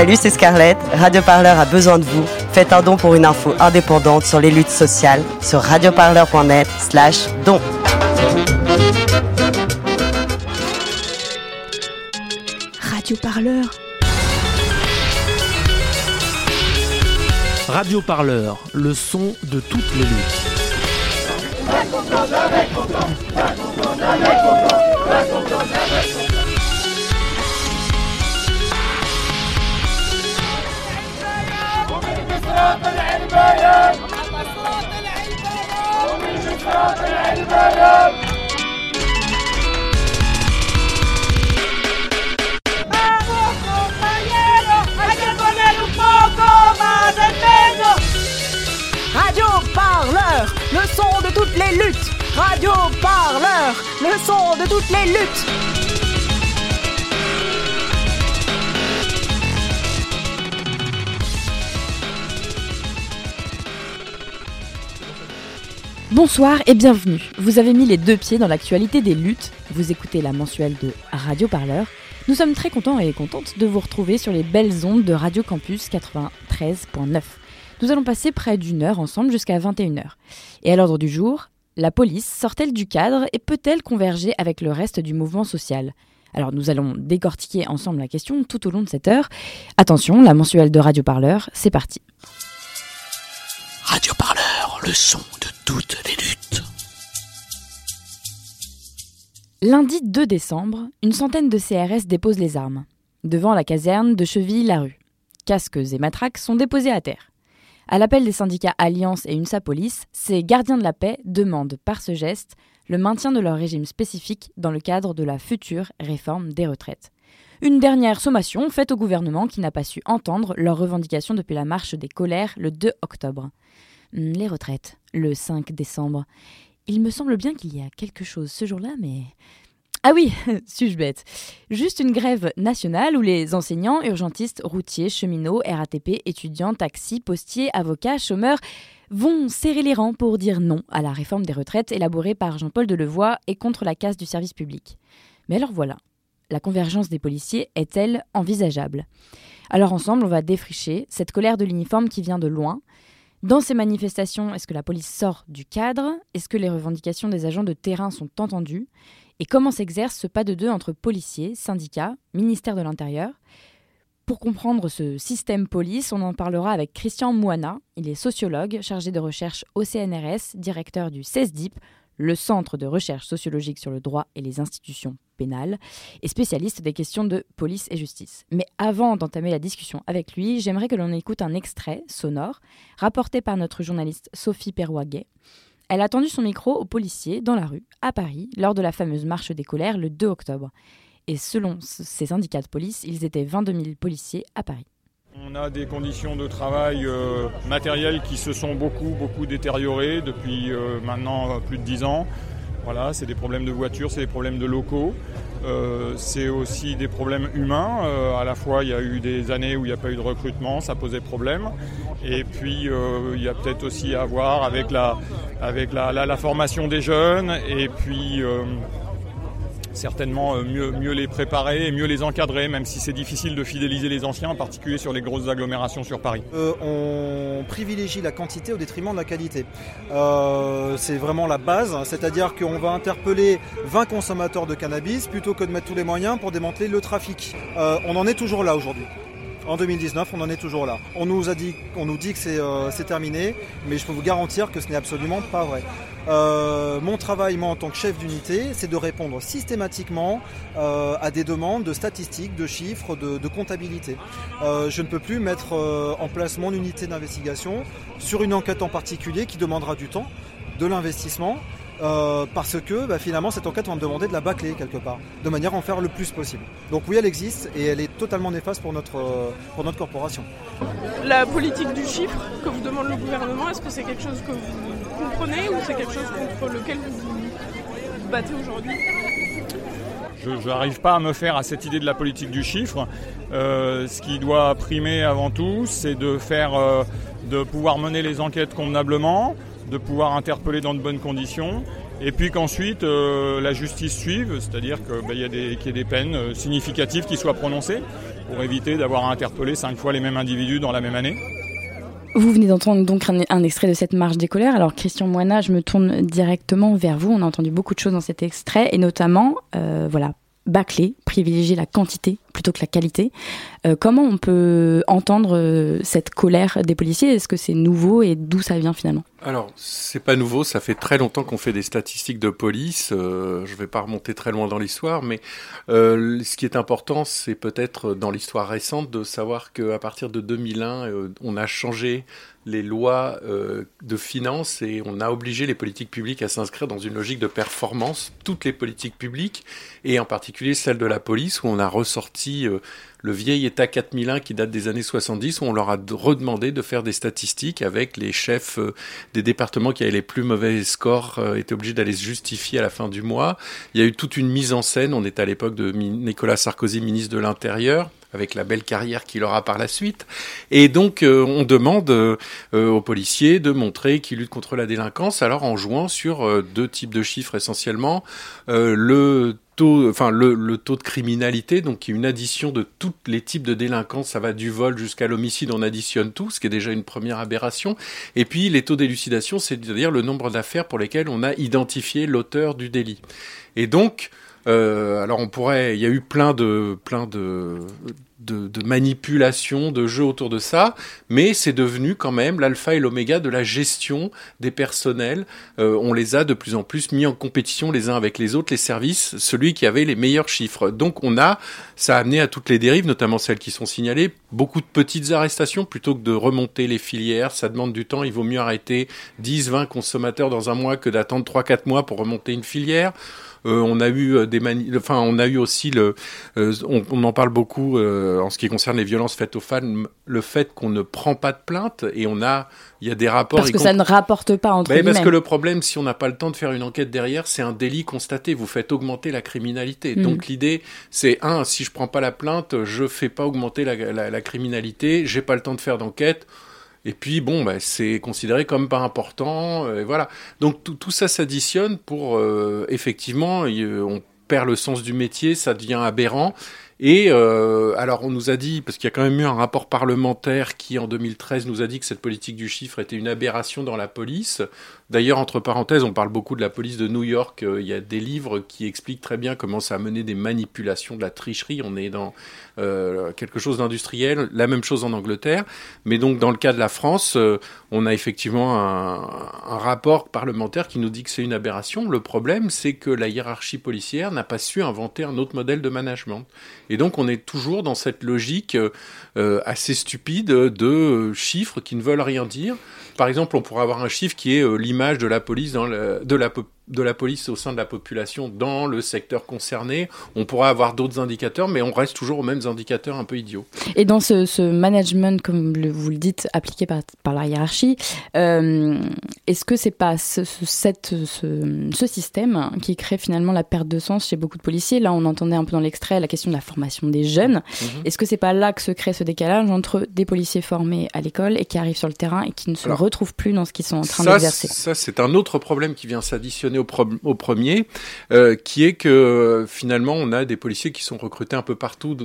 Salut, c'est Scarlett. Radio Parleur a besoin de vous. Faites un don pour une info indépendante sur les luttes sociales sur radioparleur.net slash don. Radio Parleur. Radio Parleur, le son de toutes les luttes. Radio Parleur, le son de toutes les luttes. Radio Parleur, le son de toutes les luttes. Bonsoir et bienvenue. Vous avez mis les deux pieds dans l'actualité des luttes. Vous écoutez la mensuelle de Radio Parleur. Nous sommes très contents et contentes de vous retrouver sur les belles ondes de Radio Campus 93.9. Nous allons passer près d'une heure ensemble jusqu'à 21h. Et à l'ordre du jour, la police sort-elle du cadre et peut-elle converger avec le reste du mouvement social? Alors nous allons décortiquer ensemble la question tout au long de cette heure. Attention, la mensuelle de Radio Parleur, c'est parti. Radio Le son de toutes les luttes. Lundi 2 décembre, une centaine de CRS déposent les armes. Devant la caserne de Cheville-la-Rue. Casques et matraques sont déposés à terre. À l'appel des syndicats Alliance et UNSA Police, ces gardiens de la paix demandent par ce geste le maintien de leur régime spécifique dans le cadre de la future réforme des retraites. Une dernière sommation faite au gouvernement qui n'a pas su entendre leurs revendications depuis la marche des colères le 2 octobre. Hum, Les retraites, le 5 décembre. Il me semble bien qu'il y a quelque chose ce jour-là, mais... Ah oui, suis-je bête? Juste une grève nationale où les enseignants, urgentistes, routiers, cheminots, RATP, étudiants, taxis, postiers, avocats, chômeurs vont serrer les rangs pour dire non à la réforme des retraites élaborée par Jean-Paul Delevoye et contre la casse du service public. Mais alors voilà, la convergence des policiers est-elle envisageable? Alors ensemble, on va défricher cette colère de l'uniforme qui vient de loin. Dans ces manifestations, est-ce que la police sort du cadre? Est-ce que les revendications des agents de terrain sont entendues? Et comment s'exerce ce pas de deux entre policiers, syndicats, ministère de l'Intérieur? Pour comprendre ce système police, on en parlera avec Christian Moana. Il est sociologue, chargé de recherche au CNRS, directeur du CESDIP, le Centre de recherche sociologique sur le droit et les institutions pénales, et spécialiste des questions de police et justice. Mais avant d'entamer la discussion avec lui, j'aimerais que l'on écoute un extrait sonore rapporté par notre journaliste Sophie Perroguet. Elle a tendu son micro aux policiers dans la rue, à Paris, lors de la fameuse marche des colères le 2 octobre. Et selon ces syndicats de police, ils étaient 22 000 policiers à Paris. On a des conditions de travail euh, matérielles qui se sont beaucoup, beaucoup détériorées depuis euh, maintenant plus de 10 ans. Voilà, c'est des problèmes de voitures, c'est des problèmes de locaux, euh, c'est aussi des problèmes humains. À la fois, il y a eu des années où il n'y a pas eu de recrutement, ça posait problème. Et puis, il y a peut-être aussi à voir avec la, avec la, formation des jeunes et puis certainement euh, mieux, les préparer et mieux les encadrer, même si c'est difficile de fidéliser les anciens, en particulier sur les grosses agglomérations sur Paris. Euh, on privilégie la quantité au détriment de la qualité. Euh, c'est vraiment la base, hein. c'est-à-dire qu'on va interpeller 20 consommateurs de cannabis plutôt que de mettre tous les moyens pour démanteler le trafic. On en est toujours là aujourd'hui. En 2019, on en est toujours là. On nous a dit, dit que c'est euh, c'est terminé, mais je peux vous garantir que ce n'est absolument pas vrai. Euh, mon travail, moi, en tant que chef d'unité, c'est de répondre systématiquement euh, à des demandes de statistiques, de chiffres, de, comptabilité. Je ne peux plus mettre en place mon unité d'investigation sur une enquête en particulier qui demandera du temps, de l'investissement, euh, parce que bah, finalement cette enquête va me demander de la bâcler quelque part, de manière à en faire le plus possible. Donc oui, elle existe et elle est totalement néfaste pour notre, euh, pour notre corporation. La politique du chiffre que vous demande le gouvernement, est-ce que c'est quelque chose que vous comprenez ou c'est quelque chose contre lequel vous vous battez aujourd'hui? Je n'arrive pas à me faire à cette idée de la politique du chiffre. Euh, ce qui doit primer avant tout, c'est de faire, euh, de pouvoir mener les enquêtes convenablement, de pouvoir interpeller dans de bonnes conditions, et puis qu'ensuite euh, la justice suive, c'est-à-dire qu'il y, a des- qu'il y ait des peines euh, significatives qui soient prononcées. pour éviter d'avoir à interpeller cinq fois les mêmes individus dans la même année. Vous venez d'entendre donc un, extrait de cette marche des colères. Alors Christian Moina, je me tourne directement vers vous. On a entendu beaucoup de choses dans cet extrait et notamment, euh, voilà, bâcler, privilégier la quantité plutôt que la qualité. Euh, comment on peut entendre euh, cette colère des policiers? Est-ce que c'est nouveau et d'où ça vient finalement? Alors, c'est pas nouveau, ça fait très longtemps qu'on fait des statistiques de police. Euh, je vais pas remonter très loin dans l'histoire, mais ce qui est important, c'est peut-être dans l'histoire récente de savoir qu'à partir de 2001, on a changé les lois de finances et on a obligé les politiques publiques à s'inscrire dans une logique de performance, toutes les politiques publiques, et en particulier celle de la police, où on a ressorti euh, le vieil État 4001 qui date des années 70, où on leur a redemandé de faire des statistiques avec les chefs euh, des départements qui avaient les plus mauvais scores, euh, étaient obligés d'aller se justifier à la fin du mois. Il y a eu toute une mise en scène, on est à l'époque de Nicolas Sarkozy, ministre de l'Intérieur, avec la belle carrière qu'il aura par la suite. Et donc, on demande aux policiers de montrer qu'ils luttent contre la délinquance, alors en jouant sur deux types de chiffres essentiellement. le enfin le, taux de criminalité, donc une addition de tous les types de délinquance, ça va du vol jusqu'à l'homicide, on additionne tout, ce qui est déjà une première aberration. Et puis les taux d'élucidation, c'est-à-dire le nombre d'affaires pour lesquelles on a identifié l'auteur du délit. Et donc, euh, alors on pourrait, il y a eu plein de, plein de, de, manipulation, de jeux autour de ça, mais c'est devenu quand même l'alpha et l'oméga de la gestion des personnels. Euh, on les a de plus en plus mis en compétition les uns avec les autres, les services, celui qui avait les meilleurs chiffres. Donc on a, ça a amené à toutes les dérives, notamment celles qui sont signalées, beaucoup de petites arrestations plutôt que de remonter les filières. Ça demande du temps, il vaut mieux arrêter 10, 20 consommateurs dans un mois que d'attendre 3-4 mois pour remonter une filière. Euh, on a eu euh, des mani enfin on a eu aussi le, euh, on, en parle beaucoup en ce qui concerne les violences faites aux femmes, le fait qu'on ne prend pas de plainte et on a, il y a des rapports. Parce que ça ne rapporte pas entre ben, Parce que le problème, si on n'a pas le temps de faire une enquête derrière, c'est un délit constaté. Vous faites augmenter la criminalité. Mm. Donc l'idée, c'est un, si je prends pas la plainte, je fais pas augmenter la, la, la criminalité, j'ai pas le temps de faire d'enquête et puis, bon, bah, c'est considéré comme pas important. Euh, et voilà. Donc, tout, ça s'additionne pour, euh, effectivement, on perd le sens du métier, ça devient aberrant. Et euh, alors on nous a dit, parce qu'il y a quand même eu un rapport parlementaire qui en 2013 nous a dit que cette politique du chiffre était une aberration dans la police. D'ailleurs, entre parenthèses, on parle beaucoup de la police de New York. Il y a des livres qui expliquent très bien comment ça a mené des manipulations, de la tricherie. On est dans euh, quelque chose d'industriel, la même chose en Angleterre. Mais donc dans le cas de la France, euh, on a effectivement un, rapport parlementaire qui nous dit que c'est une aberration. Le problème, c'est que la hiérarchie policière n'a pas su inventer un autre modèle de management. Et donc on est toujours dans cette logique euh, assez stupide de chiffres qui ne veulent rien dire. Par exemple, on pourrait avoir un chiffre qui est l'image de la police dans le, de la de la police au sein de la population dans le secteur concerné. On pourra avoir d'autres indicateurs, mais on reste toujours aux mêmes indicateurs un peu idiots. Et dans ce, management, comme vous le dites, appliqué par, la hiérarchie, euh, est-ce que c'est pas ce, cette, ce, système qui crée finalement la perte de sens chez beaucoup de policiers? Là, on entendait un peu dans l'extrait la question de la formation des jeunes. Mhm. Est-ce que c'est pas là que se crée ce décalage entre des policiers formés à l'école et qui arrivent sur le terrain et qui ne se retrouvent plus dans ce qu'ils sont en train d'exercer? Ça, c'est un autre problème qui vient s'additionner au, premier, euh, qui est que finalement on a des policiers qui sont recrutés un peu partout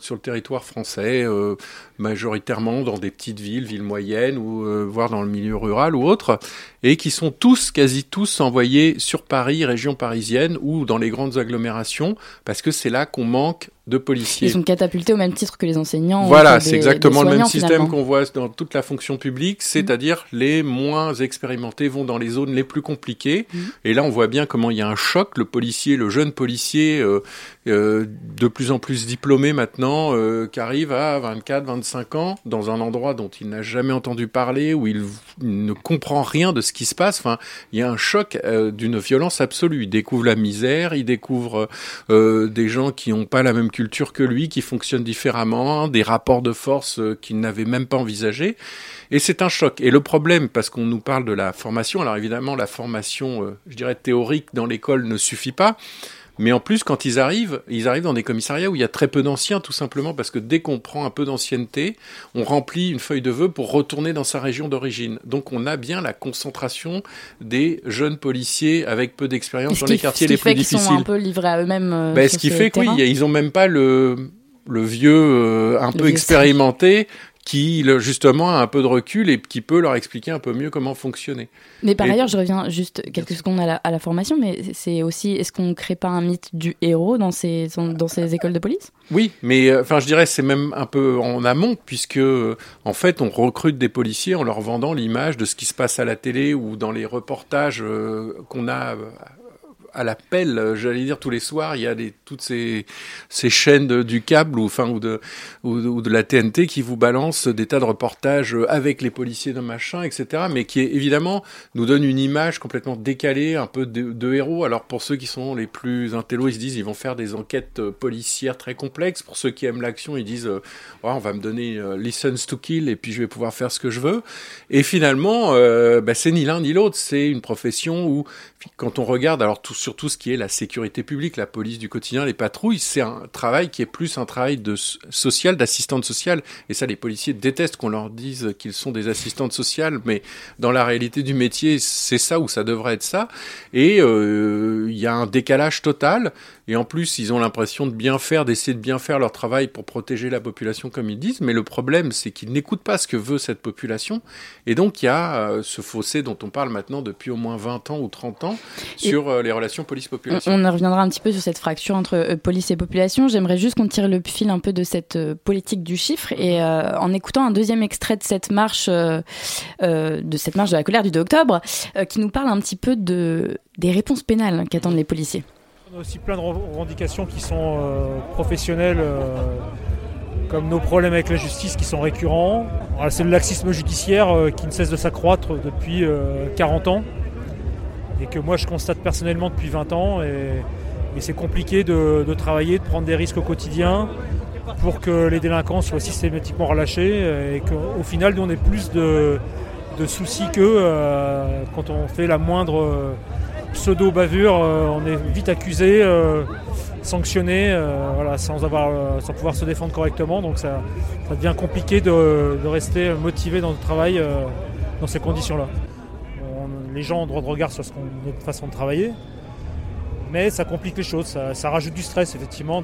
sur le territoire français, euh, majoritairement dans des petites villes, villes moyennes, ou euh, voire dans le milieu rural ou autre, et qui sont tous, quasi tous, envoyés sur Paris, région parisienne, ou dans les grandes agglomérations, parce que c'est là qu'on manque de policiers. Ils sont catapultés au même titre que les enseignants. Voilà, c'est exactement le même système qu'on voit dans toute la fonction publique, c'est-à-dire les moins expérimentés vont dans les zones les plus compliquées. Mmh. Et là, on voit bien comment il y a un choc. Le policier, le jeune policier, euh, euh, de plus en plus diplômé maintenant, euh, qui arrive à 24, 25 ans, dans un endroit dont il n'a jamais entendu parler, où il, ne comprend rien de ce qui se passe. Enfin, il y a un choc d'une violence absolue. Il découvre la misère, il découvre des gens qui n'ont pas la même culture que lui, qui fonctionne différemment, des rapports de force euh, qu'il n'avait même pas envisagés. Et c'est un choc. Et le problème, parce qu'on nous parle de la formation, alors évidemment la formation, euh, je dirais théorique dans l'école ne suffit pas. Mais en plus, quand ils arrivent, ils arrivent dans des commissariats où il y a très peu d'anciens, tout simplement parce que dès qu'on prend un peu d'ancienneté, on remplit une feuille de vœux pour retourner dans sa région d'origine. Donc on a bien la concentration des jeunes policiers avec peu d'expérience dans les quartiers les plus difficiles. Ce qui fait qu'ils sont un peu livrés à eux-mêmes. Euh, ben, ce qui fait qu'ils ils ont même pas le le vieux un peu expérimenté qui justement a un peu de recul et qui peut leur expliquer un peu mieux comment fonctionner. Mais par ailleurs, je reviens juste quelques secondes à la, à la formation, mais c'est aussi, est-ce qu'on ne crée pas un mythe du héros dans ces, dans ces écoles de police? Oui, mais euh, enfin je dirais c'est même un peu en amont, puisque euh, en fait on recrute des policiers en leur vendant l'image de ce qui se passe à la télé ou dans les reportages euh, qu'on a à l'appel, euh, j'allais dire tous les soirs, il y a toutes ces, chaînes du câble ou de la TNT qui vous balancent des tas de reportages avec les policiers d'un machin, etc. Mais qui évidemment nous donne une image complètement décalée, un peu de, héros. Alors pour ceux qui sont les plus intello, ils se disent ils vont faire des enquêtes euh, policières très complexes. Pour ceux qui aiment l'action, ils disent euh, on va me donner license to kill et puis je vais pouvoir faire ce que je veux. Et finalement, bah, c'est ni l'un ni l'autre. C'est une profession où quand on regarde alors tout sur tout ce qui est la sécurité publique, la police du quotidien, les patrouilles, c'est un travail qui est plus un travail de social, d'assistante sociale. Et ça, les policiers détestent qu'on leur dise qu'ils sont des assistantes sociales, mais dans la réalité du métier, c'est ça ou ça devrait être ça. Et euh, il y a un décalage total. Et en plus, ils ont l'impression de bien faire, d'essayer de bien faire leur travail pour protéger la population, comme ils disent. Mais le problème, c'est qu'ils n'écoutent pas ce que veut cette population. Et donc, il y a euh, ce fossé dont on parle maintenant depuis au moins 20 ans ou 30 ans sur euh, les relations police-population. On, reviendra un petit peu sur cette fracture entre euh, police et population. J'aimerais juste qu'on tire le fil un peu de cette politique du chiffre. Et en écoutant un deuxième extrait de cette marche, de cette marche de la colère du 2 octobre, qui nous parle un petit peu de, des réponses pénales qu'attendent les policiers. On a aussi plein de revendications qui sont euh, professionnelles, euh, comme nos problèmes avec la justice qui sont récurrents. C'est le laxisme judiciaire euh, qui ne cesse de s'accroître depuis 40 ans et que moi je constate personnellement depuis 20 ans. Et, c'est compliqué de, travailler, de prendre des risques au quotidien pour que les délinquants soient systématiquement relâchés et qu'au final, nous, on ait plus de, de soucis qu'eux quand on fait la moindre pseudo-bavure, euh, on est vite accusé, euh, sanctionné, euh, voilà, sans, avoir, sans pouvoir se défendre correctement. Donc ça, devient compliqué de, rester motivé dans le travail dans ces conditions-là. les gens ont droit de regard sur ce notre façon de travailler, mais ça complique les choses, ça, rajoute du stress effectivement.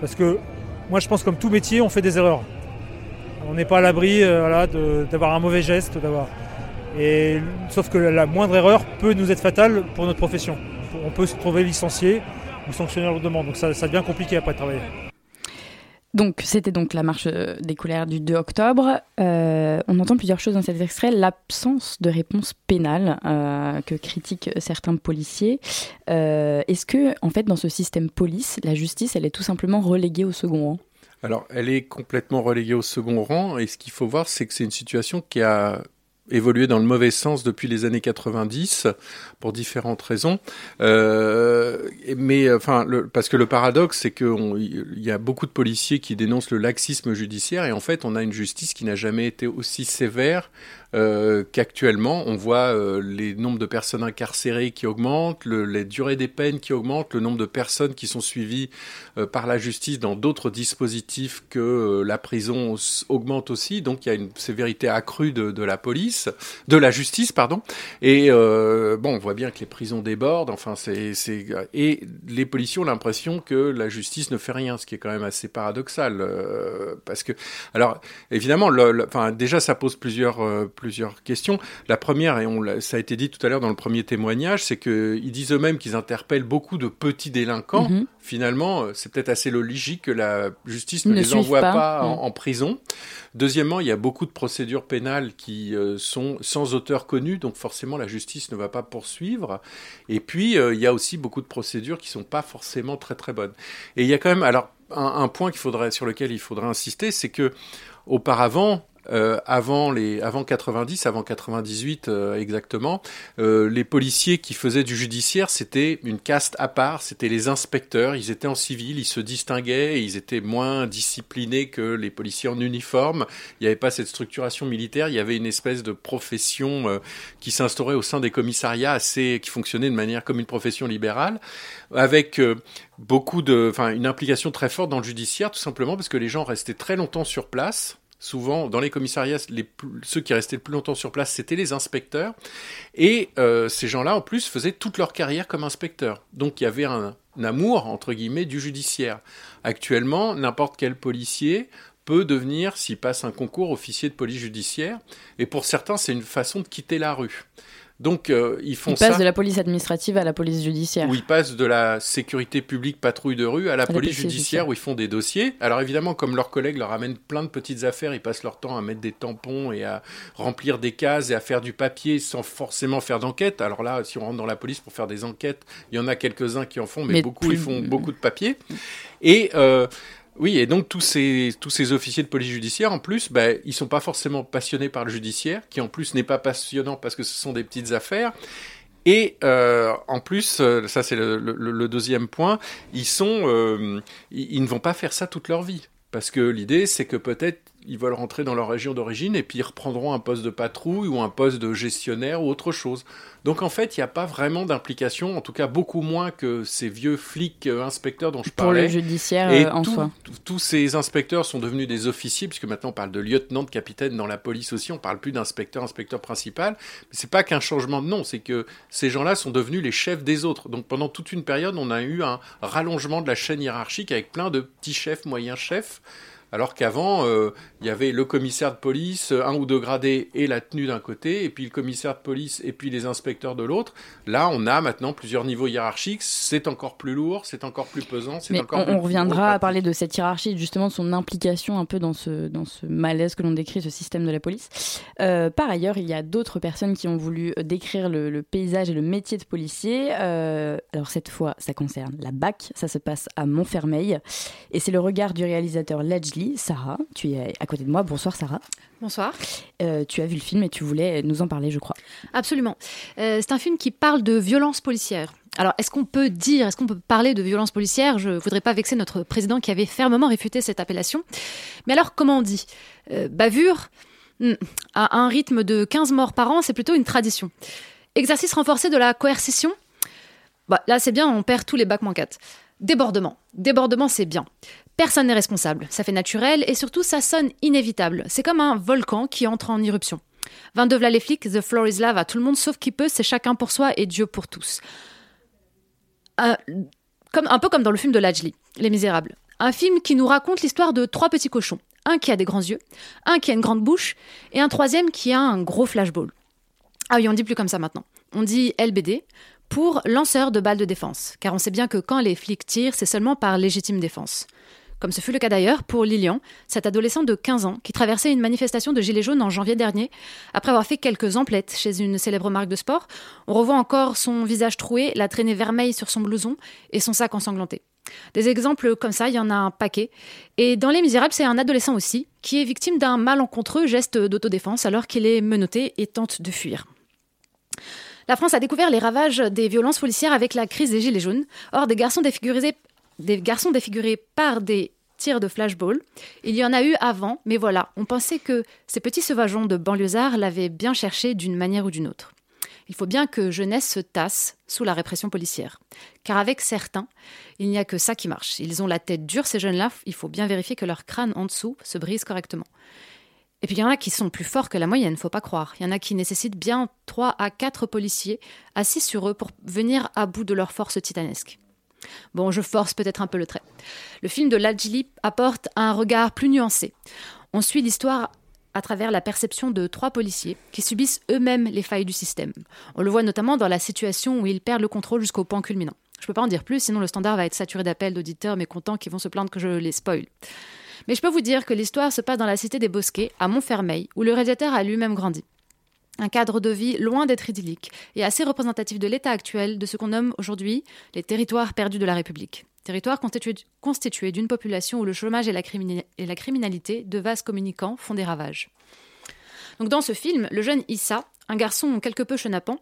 Parce que moi je pense comme tout métier, on fait des erreurs. On n'est pas à l'abri d'avoir un mauvais geste, d'avoir. Et, sauf que la moindre erreur peut nous être fatale pour notre profession. On peut se trouver licencié ou sanctionner lourdement. Donc ça, ça devient compliqué après de travailler. Donc, c'était donc la marche euh, des colères du 2 octobre. Euh, on entend plusieurs choses dans cet extrait. L'absence de réponse pénale euh, que critiquent certains policiers. Est-ce que, en fait, dans ce système police, la justice, elle est tout simplement reléguée au second rang? Alors, elle est complètement reléguée au second rang, et ce qu'il faut voir, c'est que c'est une situation qui a évolué dans le mauvais sens depuis les années 90 pour différentes raisons. Euh, mais enfin, parce que le paradoxe, c'est qu'il y a beaucoup de policiers qui dénoncent le laxisme judiciaire et en fait, on a une justice qui n'a jamais été aussi sévère euh, qu'actuellement, on voit euh, les nombres de personnes incarcérées qui augmentent, le, les durées des peines qui augmentent, le nombre de personnes qui sont suivies euh, par la justice dans d'autres dispositifs que la prison augmente aussi. Donc il y a une sévérité accrue de, de la police, de la justice, pardon. Et bon, on voit bien que les prisons débordent. Enfin, c'est et les policiers ont l'impression que la justice ne fait rien, ce qui est quand même assez paradoxal, parce que alors évidemment, le, enfin déjà ça pose plusieurs plusieurs questions. La première, et on ça a été dit tout à l'heure dans le premier témoignage, c'est qu'ils disent eux-mêmes qu'ils interpellent beaucoup de petits délinquants. Mhm. Finalement, euh, c'est peut-être assez logique que la justice ne, les envoie pas, en, prison. Deuxièmement, il y a beaucoup de procédures pénales qui euh, sont sans auteur connu, donc forcément la justice ne va pas poursuivre. Et puis, euh, il y a aussi beaucoup de procédures qui sont pas forcément très très bonnes. Et il y a quand même, alors, un, un point qu'il faudrait, sur lequel il faudrait insister, c'est que auparavant, euh, avant les avant 90, avant 98 euh, exactement, euh, les policiers qui faisaient du judiciaire, c'était une caste à part, c'était les inspecteurs, ils étaient en civil, ils se distinguaient, ils étaient moins disciplinés que les policiers en uniforme. Il n'y avait pas cette structuration militaire, il y avait une espèce de profession qui s'instaurait au sein des commissariats assez qui fonctionnait de manière comme une profession libérale avec beaucoup de enfin une implication très forte dans le judiciaire tout simplement parce que les gens restaient très longtemps sur place souvent dans les commissariats, ceux qui restaient le plus longtemps sur place, c'était les inspecteurs. Et euh, ces gens-là, en plus, faisaient toute leur carrière comme inspecteurs. Donc il y avait un, amour, entre guillemets, du judiciaire. Actuellement, n'importe quel policier peut devenir, s'il passe un concours, officier de police judiciaire. Et pour certains, c'est une façon de quitter la rue. Donc euh, ils font ils ça. passent de la police administrative à la police judiciaire. Où ils passent de la sécurité publique patrouille de rue à la, police, judiciaire, où ils font des dossiers. Alors évidemment, comme leurs collègues leur amènent plein de petites affaires, ils passent leur temps à mettre des tampons et à remplir des cases et à faire du papier sans forcément faire d'enquête. Alors là, si on rentre dans la police pour faire des enquêtes, il y en a quelques-uns qui en font, mais, Mais beaucoup plus- ils font beaucoup de papier. Et euh, oui, et donc tous ces, tous ces officiers de police judiciaire, en plus, ben, ils sont pas forcément passionnés par le judiciaire, qui en plus n'est pas passionnant parce que ce sont des petites affaires. Et euh, en plus, euh, ça c'est le, deuxième point, ils sont, euh, ils ne vont pas faire ça toute leur vie. Parce que l'idée, c'est que peut-être ils veulent rentrer dans leur région d'origine et puis ils reprendront un poste de patrouille ou un poste de gestionnaire ou autre chose. Donc en fait, il n'y a pas vraiment d'implication, en tout cas beaucoup moins que ces vieux flics euh, inspecteurs dont je Pour parlais. le judiciaire Et euh, en tout- soi. tous ces inspecteurs sont devenus des officiers, puisque maintenant on parle de lieutenant, de capitaine dans la police aussi, on parle plus d'inspecteur, inspecteur principal. Mais c'est pas qu'un changement de nom, c'est que ces gens-là sont devenus les chefs des autres. Donc pendant toute une période, on a eu un rallongement de la chaîne hiérarchique avec plein de petits chefs, moyens chefs. Alors qu'avant, euh, il y avait le commissaire de police, euh, un ou deux gradés et la tenue d'un côté, et puis le commissaire de police et puis les inspecteurs de l'autre. Là, on a maintenant plusieurs niveaux hiérarchiques. C'est encore plus lourd, c'est encore plus pesant, c'est Mais encore on, plus on reviendra à parler de cette hiérarchie, justement de son implication un peu dans ce, dans ce malaise que l'on décrit, ce système de la police. Euh, par ailleurs, il y a d'autres personnes qui ont voulu décrire le, le paysage et le métier de policier. Euh, alors cette fois, ça concerne la BAC, ça se passe à Montfermeil. Et c'est le regard du réalisateur Ledgely, Sarah. Tu es à côté de moi. Bonsoir Sarah. Bonsoir. Euh, tu as vu le film et tu voulais nous en parler, je crois. Absolument. Euh, c'est un film qui parle de violence policière. Alors, est-ce qu'on peut dire, est-ce qu'on peut parler de violence policière? Je voudrais pas vexer notre président qui avait fermement réfuté cette appellation. Mais alors, comment on dit? Euh, Bavure? Hmm. À un rythme de 15 morts par an, c'est plutôt une tradition. Exercice renforcé de la coercition? Bah, Là, c'est bien, on perd tous les bacs 4. Débordement. Débordement, c'est bien. Personne n'est responsable. Ça fait naturel et surtout, ça sonne inévitable. C'est comme un volcan qui entre en éruption. 22 v'là les flics, The Floor is Lava. Tout le monde sauf qui peut, c'est chacun pour soi et Dieu pour tous. Euh, un peu comme dans le film de Lajli, Les Misérables. Un film qui nous raconte l'histoire de trois petits cochons. Un qui a des grands yeux, un qui a une grande bouche, et un troisième qui a un gros flashball. Ah oui, on dit plus comme ça maintenant. On dit LBD pour lanceur de balles de défense, car on sait bien que quand les flics tirent, c'est seulement par légitime défense. Comme ce fut le cas d'ailleurs pour Lilian, cet adolescent de 15 ans qui traversait une manifestation de Gilets jaunes en janvier dernier, après avoir fait quelques emplettes chez une célèbre marque de sport. On revoit encore son visage troué, la traînée vermeille sur son blouson et son sac ensanglanté. Des exemples comme ça, il y en a un paquet. Et dans Les Misérables, c'est un adolescent aussi, qui est victime d'un malencontreux geste d'autodéfense alors qu'il est menotté et tente de fuir. La France a découvert les ravages des violences policières avec la crise des Gilets jaunes. Or, des garçons défigurés, des garçons défigurés par des tirs de flashball, il y en a eu avant, mais voilà, on pensait que ces petits sauvageons de banlieusards l'avaient bien cherché d'une manière ou d'une autre. Il faut bien que jeunesse se tasse sous la répression policière. Car avec certains, il n'y a que ça qui marche. Ils ont la tête dure, ces jeunes-là, il faut bien vérifier que leur crâne en dessous se brise correctement. Et puis il y en a qui sont plus forts que la moyenne, faut pas croire. Il y en a qui nécessitent bien 3 à 4 policiers assis sur eux pour venir à bout de leur force titanesque. Bon, je force peut-être un peu le trait. Le film de Lajli apporte un regard plus nuancé. On suit l'histoire à travers la perception de trois policiers qui subissent eux-mêmes les failles du système. On le voit notamment dans la situation où ils perdent le contrôle jusqu'au point culminant. Je peux pas en dire plus, sinon le standard va être saturé d'appels d'auditeurs mécontents qui vont se plaindre que je les spoil. Mais je peux vous dire que l'histoire se passe dans la cité des Bosquets, à Montfermeil, où le réalisateur a lui-même grandi. Un cadre de vie loin d'être idyllique et assez représentatif de l'état actuel de ce qu'on nomme aujourd'hui les territoires perdus de la République. Territoires constitués, d'une population où le chômage et la, criminalité de vases communicants font des ravages. Dans ce film, le jeune Issa, un garçon quelque peu chenapan,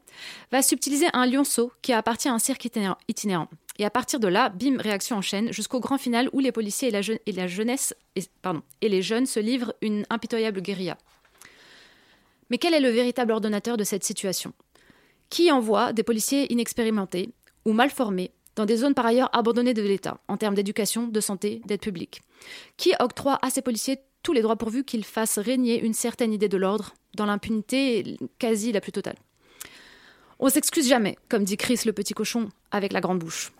va subtiliser un lionceau qui appartient à un cirque itinéra- itinérant. Et à partir de là, bim, réaction en chaîne, jusqu'au grand final où les policiers et la, jeunesse, et les jeunes se livrent une impitoyable guérilla. Mais quel est le véritable ordonnateur de cette situation? Qui envoie des policiers inexpérimentés ou mal formés dans des zones par ailleurs abandonnées de l'État en termes d'éducation, de santé, d'aide publique? Qui octroie à ces policiers tous les droits pourvus qu'ils fassent régner une certaine idée de l'ordre dans l'impunité quasi la plus totale? On s'excuse jamais, comme dit Chris le petit cochon avec la grande bouche.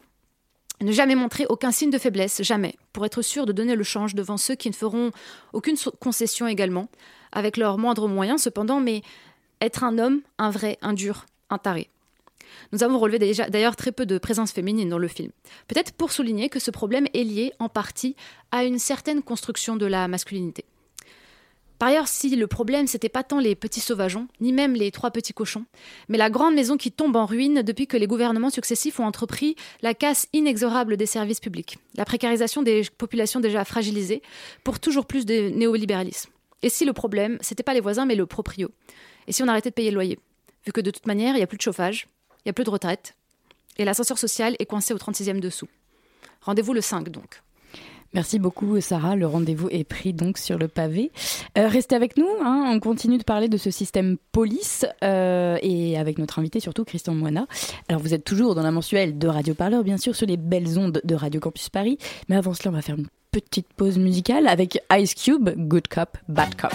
Ne jamais montrer aucun signe de faiblesse, jamais, pour être sûr de donner le change devant ceux qui ne feront aucune concession également, avec leurs moindres moyens cependant, mais être un homme, un vrai, un dur, un taré. Nous avons relevé d'ailleurs très peu de présence féminine dans le film. Peut-être pour souligner que ce problème est lié en partie à une certaine construction de la masculinité. Par ailleurs, si le problème, c'était pas tant les petits sauvageons, ni même les trois petits cochons, mais la grande maison qui tombe en ruine depuis que les gouvernements successifs ont entrepris la casse inexorable des services publics, la précarisation des populations déjà fragilisées, pour toujours plus de néolibéralisme. Et si le problème, c'était pas les voisins, mais le proprio? Et si on arrêtait de payer le loyer? Vu que de toute manière, il n'y a plus de chauffage, il n'y a plus de retraite, et l'ascenseur social est coincé au 36e dessous. Rendez-vous le 5 donc. Merci beaucoup Sarah, le rendez-vous est pris donc sur le pavé. Euh, restez avec nous, hein. on continue de parler de ce système police euh, et avec notre invité surtout Christian Moina. Alors vous êtes toujours dans la mensuelle de Radio Parleur bien sûr sur les belles ondes de Radio Campus Paris, mais avant cela on va faire une petite pause musicale avec Ice Cube, Good Cop, Bad Cop.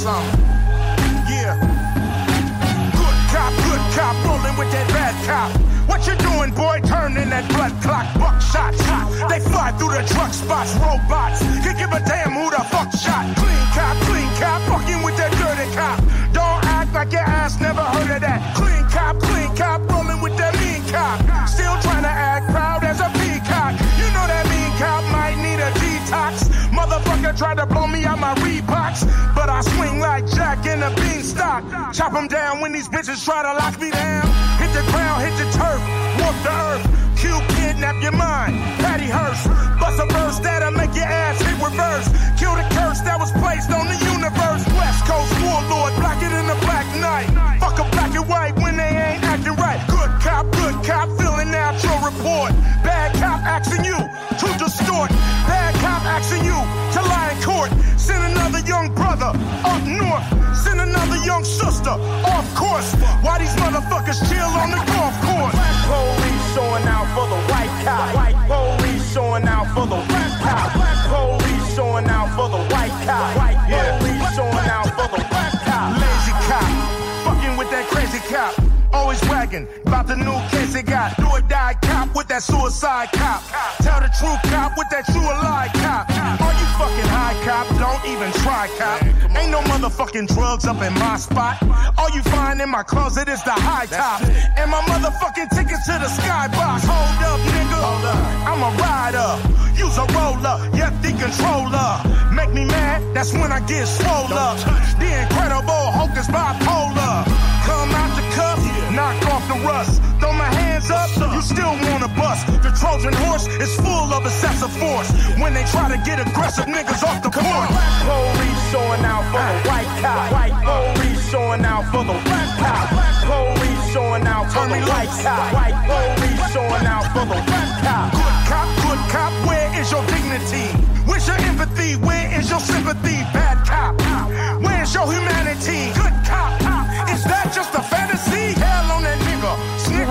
cop, clock, buckshot. They fly through the truck spots, robots. Can give a damn who the fuck shot. Clean cop, clean cop, fucking with that dirty cop. Don't act like your ass never heard of that. Clean cop, clean cop, rolling with that mean cop. Still trying to act proud as a peacock. You know that mean cop might need a detox. Motherfucker tried to blow me out my Reeboks, but I swing like Jack in a beanstalk. Chop them down when these bitches try to lock me down. Hit the ground, hit the turf, walk the earth. Q kidnap your mind, Patty Hearst. Bust a verse that'll make your ass hit reverse. Kill the curse that was placed on the universe. West Coast warlord, blacker than a black night. Fuck a black and white when they ain't acting right. Good cop, good cop, filling out your report. Bad cop asking you to distort. Bad cop asking you to lie in court. Send another young brother up north. Send another young sister off course. Why these motherfuckers chill on the golf course? Showing out for the white cop. White police showing out for the black cop. Black police showing out for the white cop. White police showing out for the black cop. Lazy cop, fucking with that crazy cop. Always bragging about the new case they got. Do or die cop with that suicide cop. Tell the true cop with that true lie cop. Fucking high cop? Don't even try cop. Ain't no motherfucking drugs up in my spot. All you find in my closet is the high top. And my motherfucking tickets to the skybox. Hold up, nigga. I'm a rider. Use a roller. Yep, the controller. Make me mad, that's when I get swole up. The incredible Hulk is bipolar. Come out the cuff, knock off the rust. Throw my hands up, you still wanna bust. The Trojan horse is full of excessive force. When they try to get aggressive niggas off the porch. Black police showing out for the white cop. Ah. White police showing out for the ah. black cop. Black police showing out for the white cop. White police showing out for the black cop. Good cop, good cop, where is your dignity? Where's your empathy? Where is your sympathy? Bad cop, where's your humanity? Good cop, is that just a fantasy?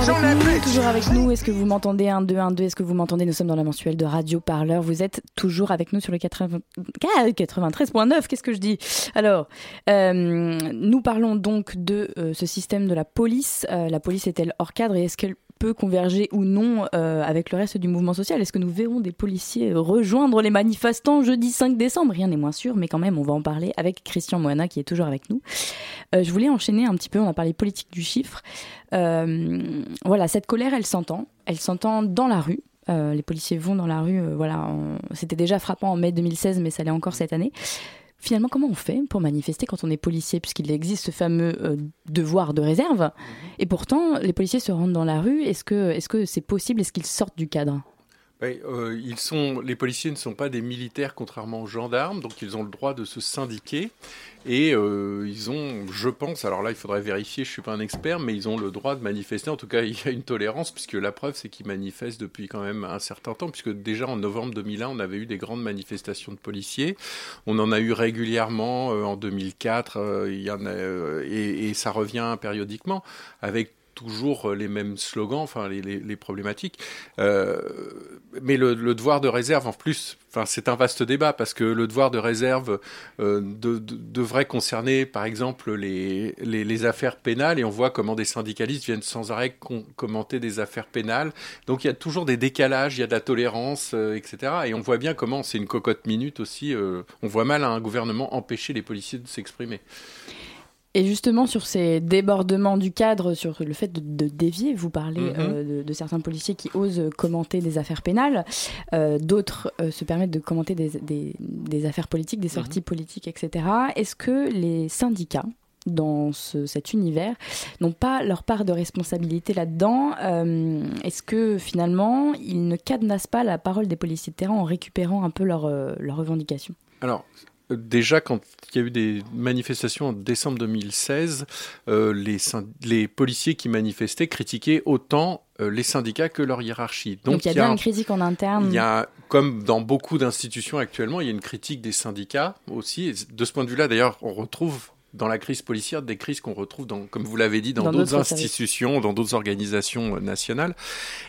On that bitch. Toujours avec nous, est-ce que vous m'entendez? 1, 2, 1, 2, est-ce que vous m'entendez? Nous sommes dans la mensuelle de Radio Parleur, vous êtes toujours avec nous sur le 80... 93.9, qu'est-ce que je dis? Alors, euh, nous parlons donc de euh, ce système de la police. Euh, la police est-elle hors cadre et est-ce qu'elle peut converger ou non euh, avec le reste du mouvement social Est-ce que nous verrons des policiers rejoindre les manifestants jeudi 5 décembre? Rien n'est moins sûr, mais quand même, on va en parler avec Christian Moana qui est toujours avec nous. Euh, je voulais enchaîner un petit peu, on a parlé politique du chiffre. Euh, voilà, cette colère, elle s'entend. Elle s'entend dans la rue. Euh, les policiers vont dans la rue. euh, voilà, c'était déjà frappant en mai 2016, mais ça l'est encore cette année. Finalement, comment on fait pour manifester quand on est policier, puisqu'il existe ce fameux euh, devoir de réserve? Et pourtant, les policiers se rendent dans la rue. Est-ce que est-ce que c'est possible? Est-ce qu'ils sortent du cadre? Oui, euh, ils sont, les policiers ne sont pas des militaires contrairement aux gendarmes, donc ils ont le droit de se syndiquer et euh, ils ont, je pense, alors là il faudrait vérifier, je suis pas un expert, mais ils ont le droit de manifester. En tout cas, il y a une tolérance puisque la preuve c'est qu'ils manifestent depuis quand même un certain temps, puisque déjà en novembre 2001 on avait eu des grandes manifestations de policiers, on en a eu régulièrement euh, en 2004, euh, il y en a, euh, et, et ça revient périodiquement avec toujours les mêmes slogans, enfin les, problématiques. Euh, mais le, devoir de réserve, en plus, enfin c'est un vaste débat parce que le devoir de réserve euh, de, de, devrait concerner, par exemple, les, affaires pénales, et on voit comment des syndicalistes viennent sans arrêt commenter des affaires pénales. Donc il y a toujours des décalages, il y a de la tolérance, euh, etc. Et on voit bien comment c'est une cocotte minute aussi. Euh, on voit mal un gouvernement empêcher les policiers de s'exprimer. Et justement, sur ces débordements du cadre, sur le fait de, dévier, vous parlez mhm. euh, de, certains policiers qui osent commenter des affaires pénales, euh, d'autres euh, se permettent de commenter des, des, affaires politiques, des sorties mhm. politiques, etc. Est-ce que les syndicats, dans cet univers n'ont pas leur part de responsabilité là-dedans. Est-ce que finalement, ils ne cadenassent pas la parole des policiers de terrain en récupérant un peu leurs leur revendications? Alors, déjà, quand il y a eu des manifestations en décembre 2016, euh, les, les, policiers qui manifestaient critiquaient autant euh, les syndicats que leur hiérarchie. Donc, il y a, bien une critique en interne. Il y a, comme dans beaucoup d'institutions actuellement, il y a une critique des syndicats aussi. de ce point de vue-là, d'ailleurs, on retrouve dans la crise policière, des crises qu'on retrouve, dans, comme vous l'avez dit, dans, d'autres institutions, dans d'autres organisations euh, nationales.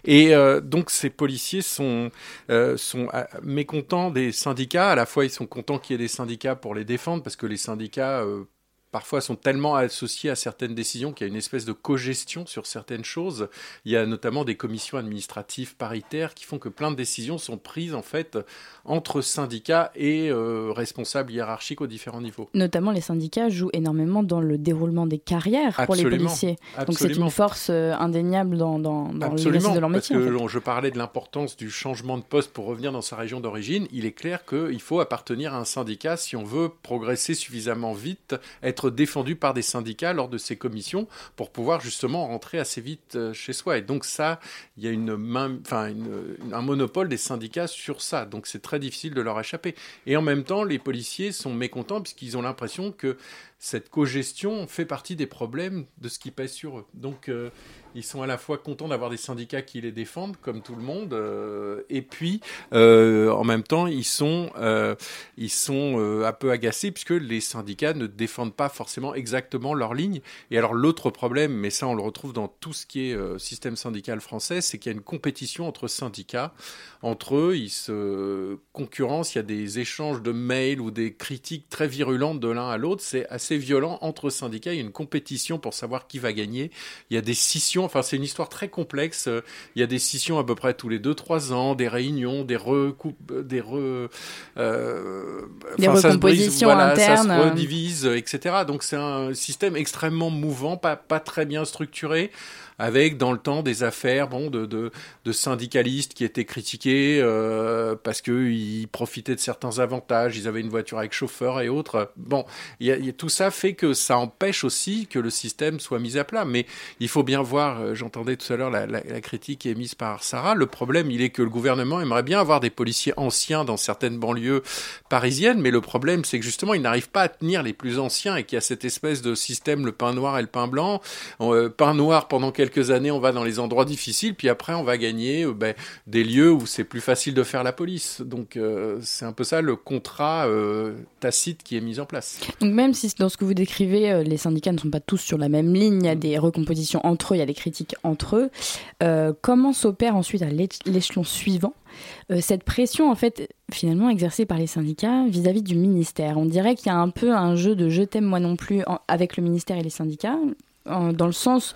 Et euh, donc ces policiers sont, euh, sont mécontents des syndicats. À la fois, ils sont contents qu'il y ait des syndicats pour les défendre, parce que les syndicats parfois sont tellement associés à certaines décisions qu'il y a une espèce de cogestion sur certaines choses. Il y a notamment des commissions administratives paritaires qui font que plein de décisions sont prises en fait entre syndicats et euh, responsables hiérarchiques aux différents niveaux. Notamment les syndicats jouent énormément dans le déroulement des carrières pour les policiers. Donc c'est une force euh, indéniable dans, dans, dans l'exercice de leur métier. Parce que je parlais de l'importance du changement de poste pour revenir dans sa région d'origine. Il est clair qu'il faut appartenir à un syndicat si on veut progresser suffisamment vite, être défendu par des syndicats lors de ces commissions pour pouvoir justement rentrer assez vite euh, chez soi. Et donc ça, il y a une main, enfin un monopole des syndicats sur ça. Donc c'est très difficile de leur échapper. Et en même temps, les policiers sont mécontents puisqu'ils ont l'impression que cette cogestion fait partie des problèmes de ce qui pèse sur eux. Donc euh, ils sont à la fois contents d'avoir des syndicats qui les défendent, comme tout le monde, euh, et puis euh, en même temps ils sont ils sont un peu agacés puisque les syndicats ne défendent pas forcément exactement leur ligne. Et alors l'autre problème, mais ça on le retrouve dans tout ce qui est système syndical français, c'est qu'il y a une compétition entre syndicats, entre eux, ils se concurrencent, il y a des échanges de mails ou des critiques très virulentes de l'un à l'autre, c'est assez violent entre syndicats. Il y a une compétition pour savoir qui va gagner. Il y a des scissions. Enfin, c'est une histoire très complexe. Il y a des scissions à peu près tous les 2-3 ans, des réunions, des recoupes, des re, euh, des recompositions ça se internes. Ça se redivise, etc. Donc c'est un système extrêmement mouvant, pas, pas très bien structuré avec dans le temps des affaires bon, de, de, syndicalistes qui étaient critiqués euh, parce qu'ils profitaient de certains avantages, ils avaient une voiture avec chauffeur et autres. Bon, tout ça fait que ça empêche aussi que le système soit mis à plat. Mais il faut bien voir, euh, j'entendais tout à l'heure la, la, la, critique émise par Sarah, le problème il est que le gouvernement aimerait bien avoir des policiers anciens dans certaines banlieues parisiennes, mais le problème c'est que justement ils n'arrivent pas à tenir les plus anciens et qu'il y a cette espèce de système, le pain noir et le pain blanc. Euh, pain noir pendant quelques quelques années, on va dans les endroits difficiles, puis après, on va gagner euh, ben, des lieux où c'est plus facile de faire la police. Donc, euh, c'est un peu ça le contrat euh, tacite qui est mis en place. Donc, même si dans ce que vous décrivez, les syndicats ne sont pas tous sur la même ligne, il y a des recompositions entre eux, il y a des critiques entre eux, comment s'opère ensuite à l'échelon suivant cette pression, en fait, finalement exercée par les syndicats vis-à-vis du ministère? On dirait qu'il y a un peu un jeu de je t'aime moi non plus avec le ministère et les syndicats, dans le sens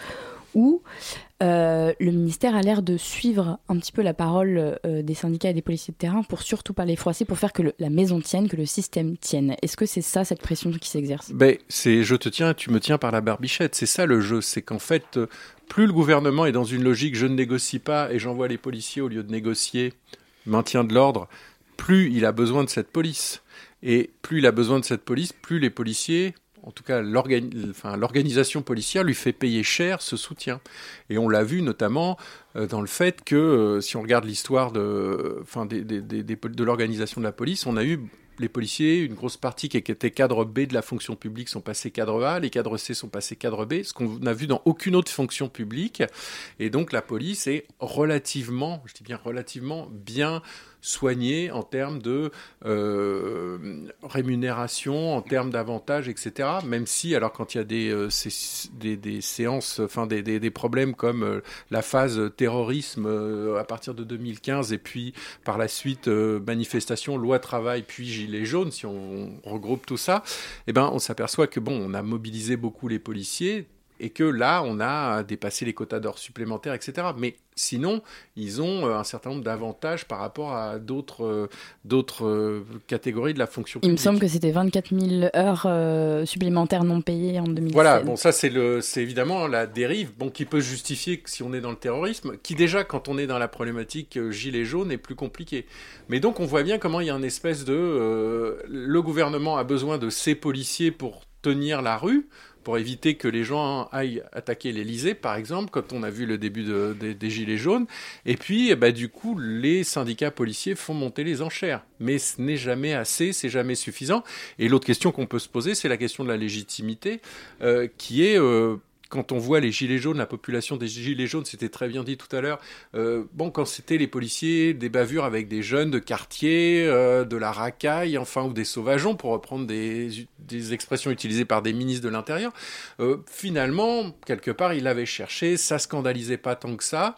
où euh, le ministère a l'air de suivre un petit peu la parole euh, des syndicats et des policiers de terrain pour surtout pas les froisser, pour faire que la maison tienne, que le système tienne. Est-ce que c'est ça, cette pression qui s'exerce? Ben, C'est je te tiens, tu me tiens par la barbichette. C'est ça le jeu. C'est qu'en fait, euh, plus le gouvernement est dans une logique je ne négocie pas et j'envoie les policiers au lieu de négocier, maintien de l'ordre, plus il a besoin de cette police. Et plus il a besoin de cette police, plus les policiers en tout cas l'organisation policière lui fait payer cher ce soutien. Et on l'a vu notamment euh, dans le fait que, euh, si on regarde l'histoire de, l'organisation de la police, on a eu les policiers, une grosse partie qui était cadre B de la fonction publique sont passés cadre A, les cadres C sont passés cadre B, ce qu'on n'a vu dans aucune autre fonction publique. Et donc la police est relativement, je dis bien relativement, bien soigné en termes de euh, rémunération, en termes d'avantages, etc. Même si, alors quand il y a des, euh, séances, enfin des problèmes comme euh, la phase terrorisme à partir de 2015 et puis par la suite manifestation, loi travail, puis gilets jaunes, si on, regroupe tout ça, eh ben on s'aperçoit que bon, on a mobilisé beaucoup les policiers et que là, on a dépassé les quotas d'or supplémentaires, etc. Mais sinon, ils ont euh, un certain nombre d'avantages par rapport à d'autres euh, d'autres euh, catégories de la fonction publique. Il me semble que c'était 24 000 heures supplémentaires non payées en 2017. Voilà, bon, ça, c'est évidemment la dérive bon, qui peut justifier que si on est dans le terrorisme, qui déjà, quand on est dans la problématique gilet jaune, est plus compliqué. Mais donc, on voit bien comment il y a une espèce de... le gouvernement a besoin de ses policiers pour tenir la rue pour éviter que les gens aillent attaquer l'Elysée, par exemple, quand on a vu le début des Gilets jaunes. Et puis, bah, du coup, les syndicats policiers font monter les enchères. Mais ce n'est jamais assez, c'est jamais suffisant. Et l'autre question qu'on peut se poser, c'est la question de la légitimité, euh, qui est... Euh, quand on voit les gilets jaunes, la population des gilets jaunes, c'était très bien dit tout à l'heure. Euh, bon, quand c'était les policiers, des bavures avec des jeunes de quartier, euh, de la racaille, enfin, ou des sauvageons, pour reprendre des, expressions utilisées par des ministres de l'Intérieur, euh, finalement, quelque part, il avait cherché, ça scandalisait pas tant que ça.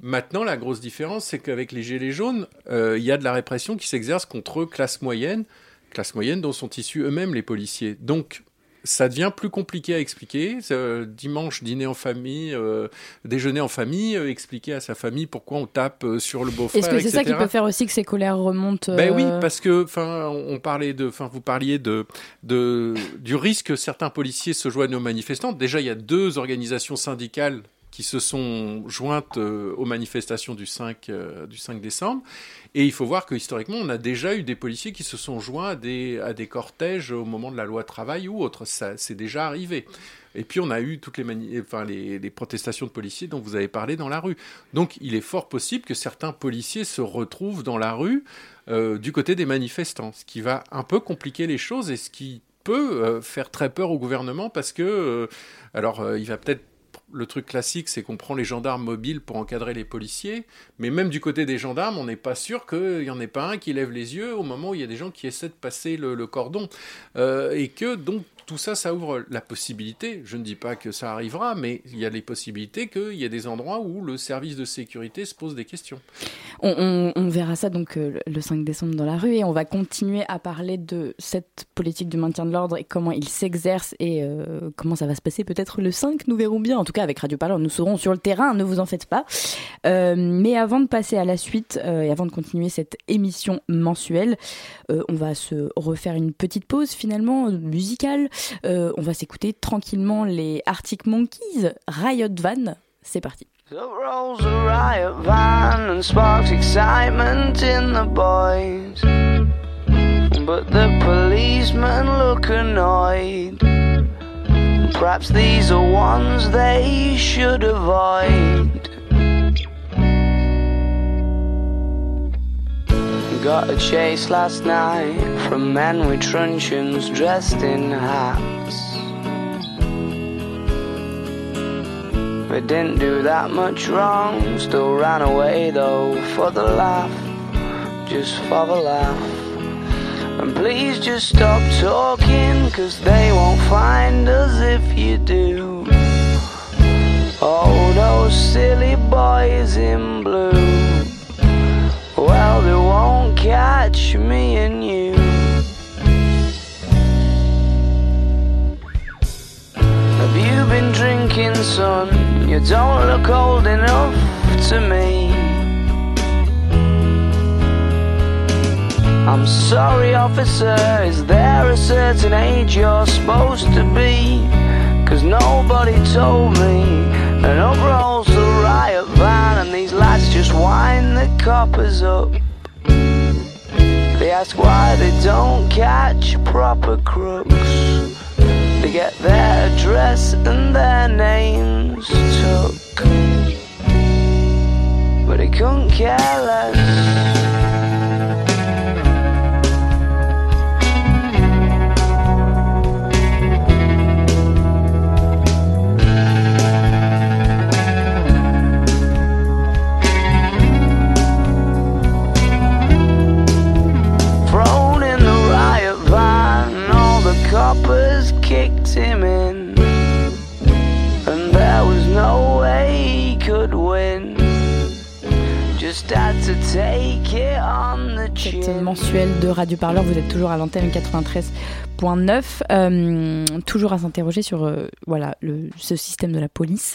Maintenant, la grosse différence, c'est qu'avec les gilets jaunes, il y a de la répression qui s'exerce contre classe moyenne, classe moyenne dont sont issus eux-mêmes les policiers. Donc, ça devient plus compliqué à expliquer. Euh, dimanche, dîner en famille, euh, déjeuner en famille, euh, expliquer à sa famille pourquoi on tape sur le beau-frère. Est-ce que c'est ça qui peut faire aussi que ces colères remontent Ben oui, parce que, enfin, on parlait de, enfin, vous parliez de, de, du risque que certains policiers se joignent aux manifestants. Déjà, il y a deux organisations syndicales qui se sont jointes aux manifestations du 5, du 5 décembre. Et il faut voir que historiquement, on a déjà eu des policiers qui se sont joints à des, à des cortèges au moment de la loi travail ou autre. Ça, c'est déjà arrivé. Et puis on a eu toutes les, enfin, les, protestations de policiers dont vous avez parlé dans la rue. Donc il est fort possible que certains policiers se retrouvent dans la rue euh, du côté des manifestants, ce qui va un peu compliquer les choses et ce qui peut euh, faire très peur au gouvernement parce que, euh, alors il va peut-être le truc classique, c'est qu'on prend les gendarmes mobiles pour encadrer les policiers, mais même du côté des gendarmes, on n'est pas sûr qu'il n'y en ait pas un qui lève les yeux au moment où il y a des gens qui essaient de passer le, cordon. Euh, et que donc tout ça, ça ouvre la possibilité, je ne dis pas que ça arrivera, mais il y a les possibilités qu'il y ait des endroits où le service de sécurité se pose des questions. On, verra ça donc euh, le 5 décembre dans la rue et on va continuer à parler de cette politique de maintien de l'ordre et comment il s'exerce et euh, comment ça va se passer peut-être le 5, nous verrons bien. En tout cas, avec Radio Parleur, nous serons sur le terrain, ne vous en faites pas. Euh, mais avant de passer à la suite et avant de continuer cette émission mensuelle, on va se refaire une petite pause finalement musicale. Euh, on va s'écouter tranquillement les Arctic Monkeys, Riot Van. C'est parti. So rolls a riot van and sparks excitement in the boys. But the policemen look annoyed. Perhaps these are ones they should avoid. Got a chase last night from men with truncheons dressed in hats. They didn't do that much wrong, still ran away though for the laugh, just for the laugh. And please just stop talking, cause they won't find us if you do. Oh, those silly boys in blue. Catch me and you. Have you been drinking, son? You don't look old enough to me. I'm sorry, officer, is there a certain age you're supposed to be? Cause nobody told me, and up rolls the riot van, and these lads just wind the coppers up. They ask why they don't catch proper crooks. They get their address and their names took, but they couldn't care less. De Radio Parleur, vous êtes toujours à l'antenne 93.9, euh, toujours à s'interroger sur euh, voilà ce système de la police.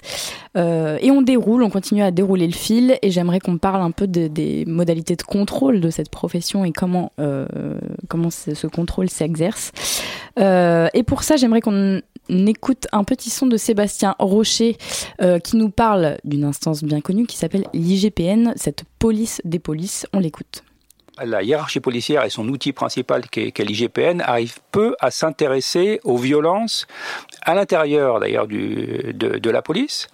Euh, et on déroule, on continue à dérouler le fil, et j'aimerais qu'on parle un peu de, des modalités de contrôle de cette profession et comment comment ce contrôle s'exerce. et pour ça, j'aimerais qu'on écoute un petit son de Sébastien Rocher qui nous parle d'une instance bien connue qui s'appelle l'IGPN, cette police des polices. On l'écoute la hiérarchie policière et son outil principal qu'est l'IGPN arrive peu à s'intéresser aux violences à l'intérieur d'ailleurs de, la police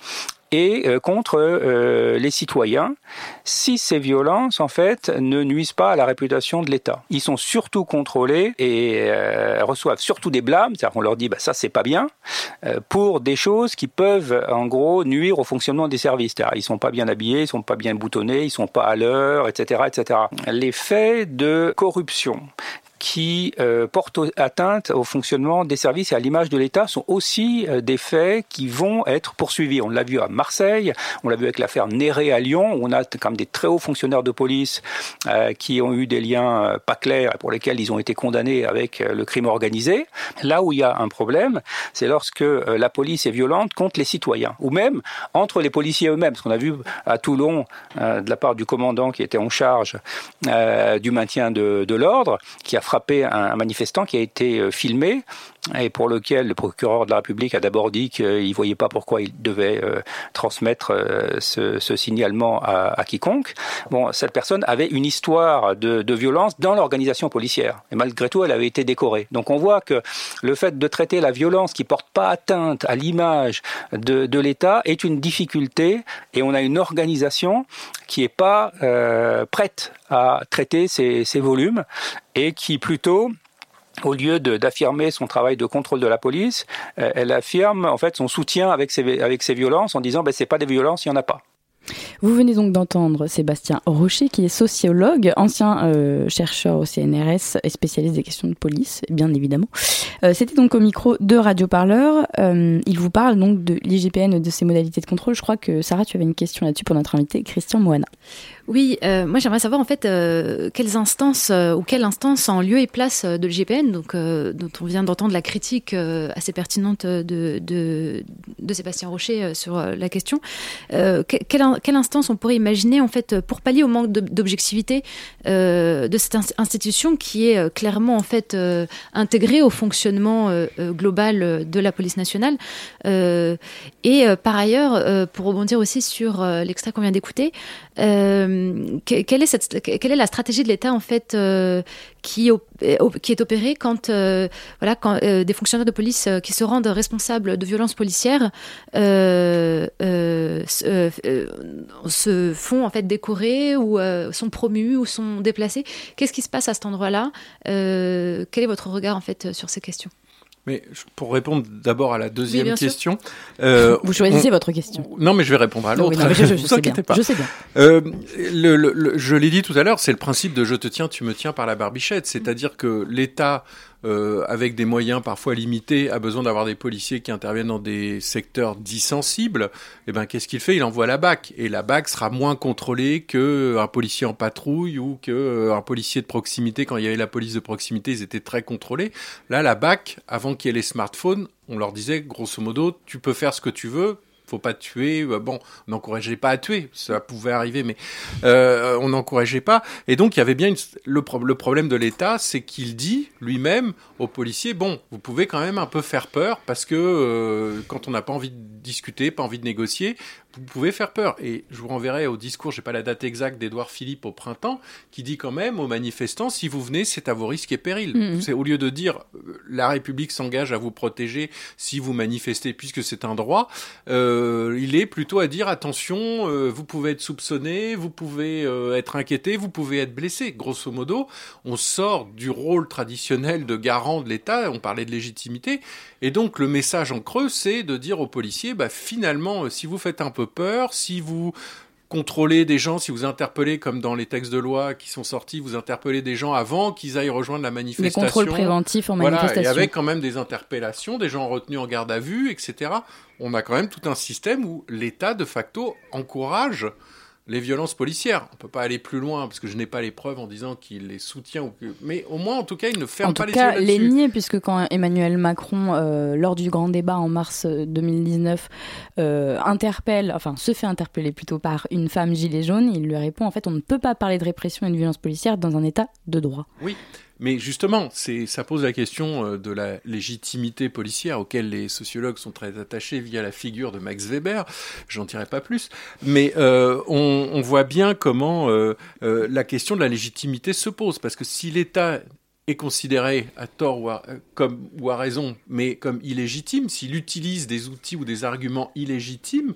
et euh, contre euh, les citoyens si ces violences en fait ne nuisent pas à la réputation de l'État. Ils sont surtout contrôlés et euh, reçoivent surtout des blâmes, c'est-à-dire qu'on leur dit bah ça c'est pas bien pour des choses qui peuvent en gros nuire au fonctionnement des services. C'est-à-dire, ils sont pas bien habillés, ils sont pas bien boutonnés, ils sont pas à l'heure, etc., etc. Les faits de corruption qui euh, portent atteinte au fonctionnement des services et à l'image de l'État sont aussi euh, des faits qui vont être poursuivis. On l'a vu à Marseille, on l'a vu avec l'affaire Néré à Lyon, où on a quand même des très hauts fonctionnaires de police euh, qui ont eu des liens pas clairs et pour lesquels ils ont été condamnés avec le crime organisé. Là où il y a un problème, c'est lorsque la police est violente contre les citoyens, ou même entre les policiers eux-mêmes. Ce qu'on a vu à Toulon de la part du commandant qui était en charge du maintien de, de l'ordre, qui a frappé un, manifestant qui a été euh, filmé et pour lequel le procureur de la République a d'abord dit qu'il ne voyait pas pourquoi il devait euh, transmettre euh, ce, ce, signalement à, à, quiconque. Bon, cette personne avait une histoire de, de violence dans l'organisation policière. Et malgré tout, elle avait été décorée. Donc on voit que le fait de traiter la violence qui porte pas atteinte à l'image de, de l'État est une difficulté et on a une organisation qui n'est pas euh, prête à traiter ces, ces volumes et qui plutôt au lieu d'affirmer son travail de contrôle de la police, euh, elle affirme en fait son soutien avec ces, avec ces violences en disant ben, c'est pas des violences, il n'y en a pas. Vous venez donc d'entendre Sébastien Rocher, qui est sociologue, ancien euh, chercheur au CNRS et spécialiste des questions de police, bien évidemment. Euh, C'était donc au micro de Radio Parleur. Il vous parle donc de l'IGPN et de ses modalités de contrôle. Je crois que Sarah, tu avais une question là-dessus pour notre invité, Christian Moana. Oui, euh, moi j'aimerais savoir en fait euh, quelles instances euh, ou quelle instance en lieu et place de l'IGPN, donc dont on vient d'entendre la critique assez pertinente de, Sébastien Rocher sur la question. Quelle, quelle, instance on pourrait imaginer en fait pour pallier au manque d'objectivité de cette institution qui est clairement en fait intégrée au fonctionnement global de la police nationale. et par ailleurs, pour rebondir aussi sur l'extrait qu'on vient d'écouter. Quelle, est la stratégie de l'État en fait euh, qui, qui est opérée quand, euh, des fonctionnaires de police qui se rendent responsables de violences policières se font en fait décorer ou sont promus ou sont déplacés. Qu'est-ce qui se passe à cet endroit-là? Quel est votre regard en fait sur ces questions? Mais pour répondre d'abord à la deuxième question, euh, vous choisissez votre question. Non, mais je vais répondre à l'autre. je, je, vous inquiétez pas. Je sais bien. Euh, le, le, je l'ai dit tout à l'heure, c'est le principe de je te tiens, tu me tiens par la barbichette, c'est-à-dire que l'État euh, avec des moyens parfois limités, a besoin d'avoir des policiers qui interviennent dans des secteurs dits sensibles, eh ben qu'est-ce qu'il fait? Il envoie la BAC et la BAC sera moins contrôlée que un policier en patrouille ou que euh, policier de proximité. Quand il y avait la police de proximité, ils étaient très contrôlés. Là, la BAC, avant qu'il y ait les smartphones, on leur disait grosso modo, tu peux faire ce que tu veux, faut pas tuer. Euh, bon, on n'encourageait pas à tuer, ça pouvait arriver, mais euh, on n'encourageait pas. Et donc il y avait bien le, problème de l'État, c'est qu'il dit lui-même aux policiers bon, vous pouvez quand même un peu faire peur parce que euh, quand on n'a pas envie de discuter, pas envie de négocier, vous pouvez faire peur. Et je vous renverrai au discours, j'ai pas la date exacte d'Edouard Philippe au printemps, qui dit quand même aux manifestants, si vous venez, c'est à vos risques et périls. Mm-hmm. C'est au lieu de dire euh, la République s'engage à vous protéger si vous manifestez puisque c'est un droit, euh, il est plutôt à dire attention, euh, vous pouvez être soupçonné, vous pouvez euh, être inquiété, vous pouvez être blessé. Grosso modo, on sort du rôle traditionnel de garant de l'État, on parlait de légitimité, et donc le message en creux, c'est de dire aux policiers, bah finalement, si vous faites un peu peur, si vous contrôlez des gens, si vous interpellez, comme dans les textes de loi qui sont sortis, vous interpellez des gens avant qu'ils aillent rejoindre la manifestation. Les contrôles préventifs en manifestation. et avec quand même des interpellations, des gens retenus en garde à vue, etc. On a quand même tout un système où l'État, de facto, encourage les violences policières. On peut pas aller plus loin parce que je n'ai pas les preuves en disant qu'il les soutient, ou que... mais au moins, en tout cas, il ne ferme pas les yeux là-dessus. En tout cas, les nier, puisque quand Emmanuel Macron, euh, lors du grand débat en mars 2019, euh, interpelle, enfin se fait interpeller plutôt par une femme gilet jaune, il lui répond en fait, on ne peut pas parler de répression et de violence policière dans un état de droit. Oui. Mais justement, ça pose la question euh, de la légitimité policière auquel les sociologues sont très attachés via la figure de Max Weber. J'en dirai pas plus. Mais euh, on, voit bien comment euh, la question de la légitimité se pose. Parce que si l'État est considéré à tort ou à, ou à raison, mais comme illégitime, s'il utilise des outils ou des arguments illégitimes,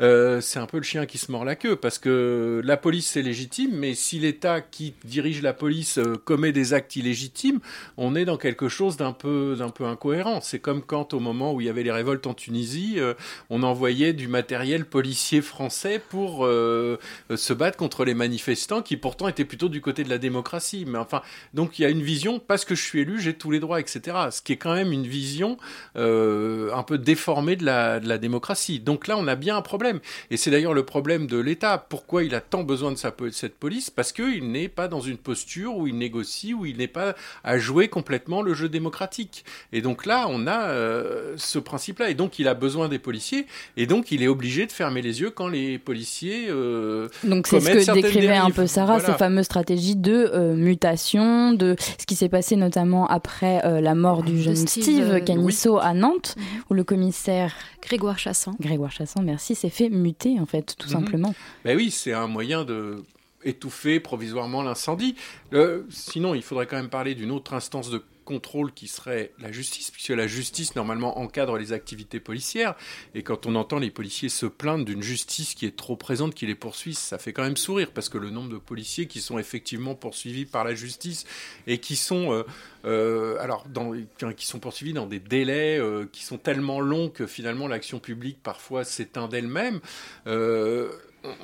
euh, c'est un peu le chien qui se mord la queue, parce que la police c'est légitime, mais si l'État qui dirige la police euh, commet des actes illégitimes, on est dans quelque chose d'un peu, d'un peu incohérent. C'est comme quand au moment où il y avait les révoltes en Tunisie, euh, on envoyait du matériel policier français pour se battre contre les manifestants qui pourtant étaient plutôt du côté de la démocratie. Mais enfin, donc il y a une vision, parce que je suis élu, j'ai tous les droits, etc. Ce qui est quand même une vision un peu déformée de la, de la démocratie. Donc là, on a bien un problème et c'est d'ailleurs le problème de l'État. Pourquoi il a tant besoin de sa, cette police? Parce qu'il n'est pas dans une posture où il négocie, où il n'est pas à jouer complètement le jeu démocratique. Et donc là, on a euh, ce principe-là. Et donc, il a besoin des policiers. Et donc, il est obligé de fermer les yeux quand les policiers. Euh, donc, c'est ce que décrivait dérives. un peu Sarah, voilà. ces fameuses stratégies de euh, mutation, de ce qui s'est passé notamment après euh, la mort du jeune Steve, Steve Canisso oui. à Nantes, mmh. où le commissaire. Grégoire Chassan. Grégoire Chassan, merci, s'est fait muter, en fait, tout mmh. simplement. Ben oui, c'est un moyen de étouffer provisoirement l'incendie. Euh, sinon, il faudrait quand même parler d'une autre instance de contrôle qui serait la justice, puisque la justice normalement encadre les activités policières. Et quand on entend les policiers se plaindre d'une justice qui est trop présente, qui les poursuit, ça fait quand même sourire, parce que le nombre de policiers qui sont effectivement poursuivis par la justice et qui sont, euh, euh, alors, dans, qui sont poursuivis dans des délais euh, qui sont tellement longs que finalement l'action publique parfois s'éteint d'elle-même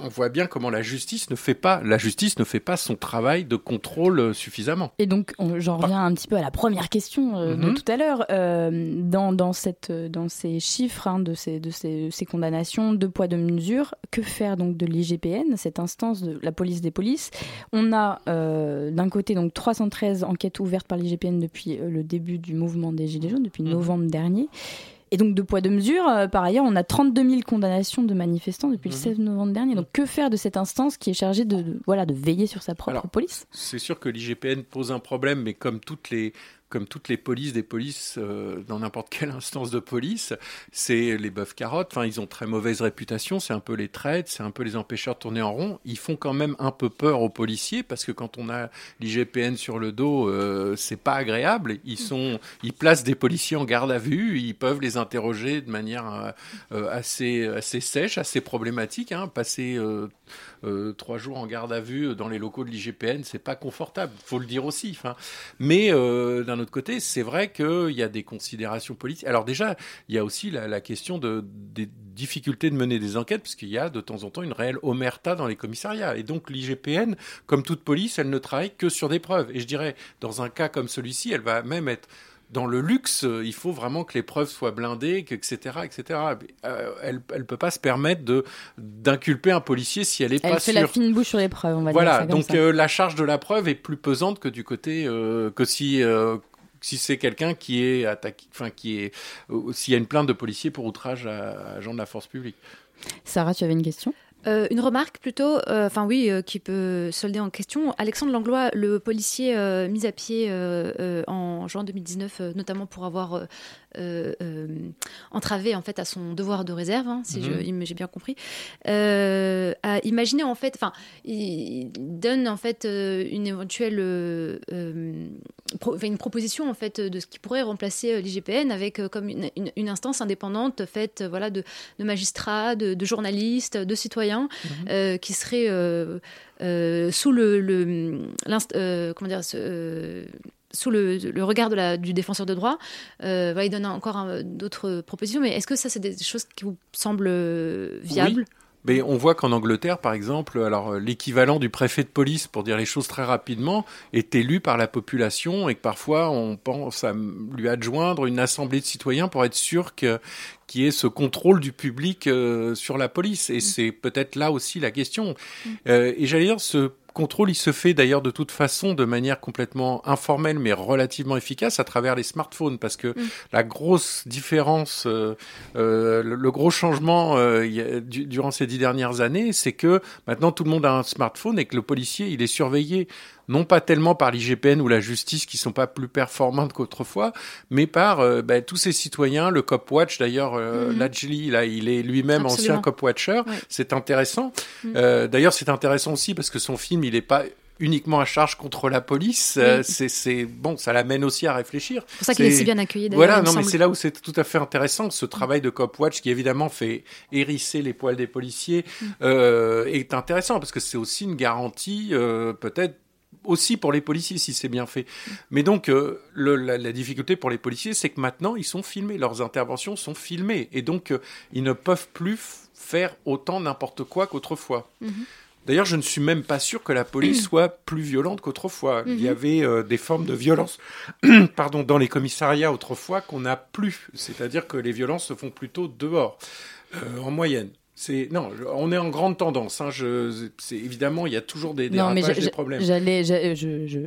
on voit bien comment la justice ne fait pas la justice ne fait pas son travail de contrôle suffisamment. Et donc j'en reviens un petit peu à la première question euh, mm -hmm. de tout à l'heure euh, dans, dans cette dans ces chiffres hein, de ces de ces, ces, condamnations deux poids deux mesures que faire donc de l'IGPN cette instance de la police des polices? On a euh, d'un côté donc 313 enquêtes ouvertes par l'IGPN depuis le début du mouvement des gilets jaunes depuis mm -hmm. novembre dernier et donc, de poids, de mesure, euh, par ailleurs, on a 32 000 condamnations de manifestants depuis mmh. le 16 novembre dernier. Donc, que faire de cette instance qui est chargée de, de voilà, de veiller sur sa propre Alors, police? C'est sûr que l'IGPN pose un problème, mais comme toutes les comme toutes les polices des polices euh, dans n'importe quelle instance de police, c'est les bœufs carottes. Enfin, ils ont très mauvaise réputation. C'est un peu les traites, c'est un peu les empêcheurs de tourner en rond. Ils font quand même un peu peur aux policiers parce que quand on a l'IGPN sur le dos, euh, c'est pas agréable. Ils sont, ils placent des policiers en garde à vue. Ils peuvent les interroger de manière euh, assez assez sèche, assez problématique. Hein. Passer euh, trois jours en garde à vue dans les locaux de l'IGPN, c'est pas confortable, faut le dire aussi. Enfin, mais euh, d'un autre côté, c'est vrai qu'il y a des considérations politiques. Alors déjà, il y a aussi la, la question de, des difficultés de mener des enquêtes, parce qu'il y a de temps en temps une réelle omerta dans les commissariats. Et donc l'IGPN, comme toute police, elle ne travaille que sur des preuves. Et je dirais, dans un cas comme celui-ci, elle va même être dans le luxe, il faut vraiment que les preuves soient blindées, etc., etc. Euh, elle, elle peut pas se permettre de d'inculper un policier si elle est elle pas fait sûre. la fine bouche sur les preuves. On va voilà, dire ça donc comme ça. euh, la charge de la preuve est plus pesante que du côté euh, que si. Si c'est quelqu'un qui est attaqué, enfin qui est, euh, s'il y a une plainte de policier pour outrage à, à agent de la force publique. Sarah, tu avais une question? Euh, une remarque plutôt, enfin euh, oui, euh, qui peut solder en question. Alexandre Langlois, le policier mis à pied en juin 2019, notamment pour avoir entravé en fait à son devoir de réserve, hein, si -hmm. j'ai bien compris, a imaginé en fait, enfin, il donne en fait une éventuelle pro, une proposition en fait de ce qui pourrait remplacer l'IGPN avec comme une, une, une, instance indépendante faite voilà de, de magistrats, de, de journalistes, de citoyens mmh. euh, qui seraient euh, euh, sous le, le comment dire sous le, le, regard de la, du défenseur de droit. Euh, bah, il donne encore d'autres propositions, mais est-ce que ça, c'est des choses qui vous semblent viables oui. Mais on voit qu'en Angleterre, par exemple, alors l'équivalent du préfet de police, pour dire les choses très rapidement, est élu par la population et que parfois on pense à lui adjoindre une assemblée de citoyens pour être sûr que qui est ce contrôle du public euh, sur la police. Et mm. c'est peut-être là aussi la question. Mm. Euh, et j'allais dire, ce contrôle, il se fait d'ailleurs de toute façon de manière complètement informelle mais relativement efficace à travers les smartphones parce que mm. la grosse différence, euh, euh le, gros changement euh, durant ces dix dernières années, c'est que maintenant tout le monde a un smartphone et que le policier, il est surveillé non pas tellement par l'IGPN ou la justice qui sont pas plus performantes qu'autrefois, mais par euh, ben, tous ces citoyens, le Copwatch d'ailleurs, euh, mm là, il est lui-même ancien Copwatcher, c'est intéressant. Mm. d'ailleurs, c'est intéressant aussi parce que son film il n'est pas uniquement à charge contre la police, euh, c'est bon, ça l'amène aussi à réfléchir. C'est pour ça qu'il est si bien accueilli. Voilà, non, mais c'est là où c'est tout à fait intéressant ce travail de Copwatch qui évidemment fait hérisser les poils des policiers mm. euh, est intéressant parce que c'est aussi une garantie euh, peut-être aussi pour les policiers si c'est bien fait. Mm. Mais donc la, difficulté pour les policiers, c'est que maintenant ils sont filmés, leurs interventions sont filmées et donc ils ne peuvent plus faire autant n'importe quoi qu'autrefois. Mm-hmm. D'ailleurs, je ne suis même pas sûr que la police soit plus violente qu'autrefois. Il y mhm. avait euh, des formes de violence pardon, dans les commissariats autrefois qu'on n'a plus. C'est-à-dire que les violences se font plutôt dehors, euh, en moyenne. C'est non, on est en grande tendance. Hein, je, c'est évidemment, il y a toujours des, des problèmes. J'allais,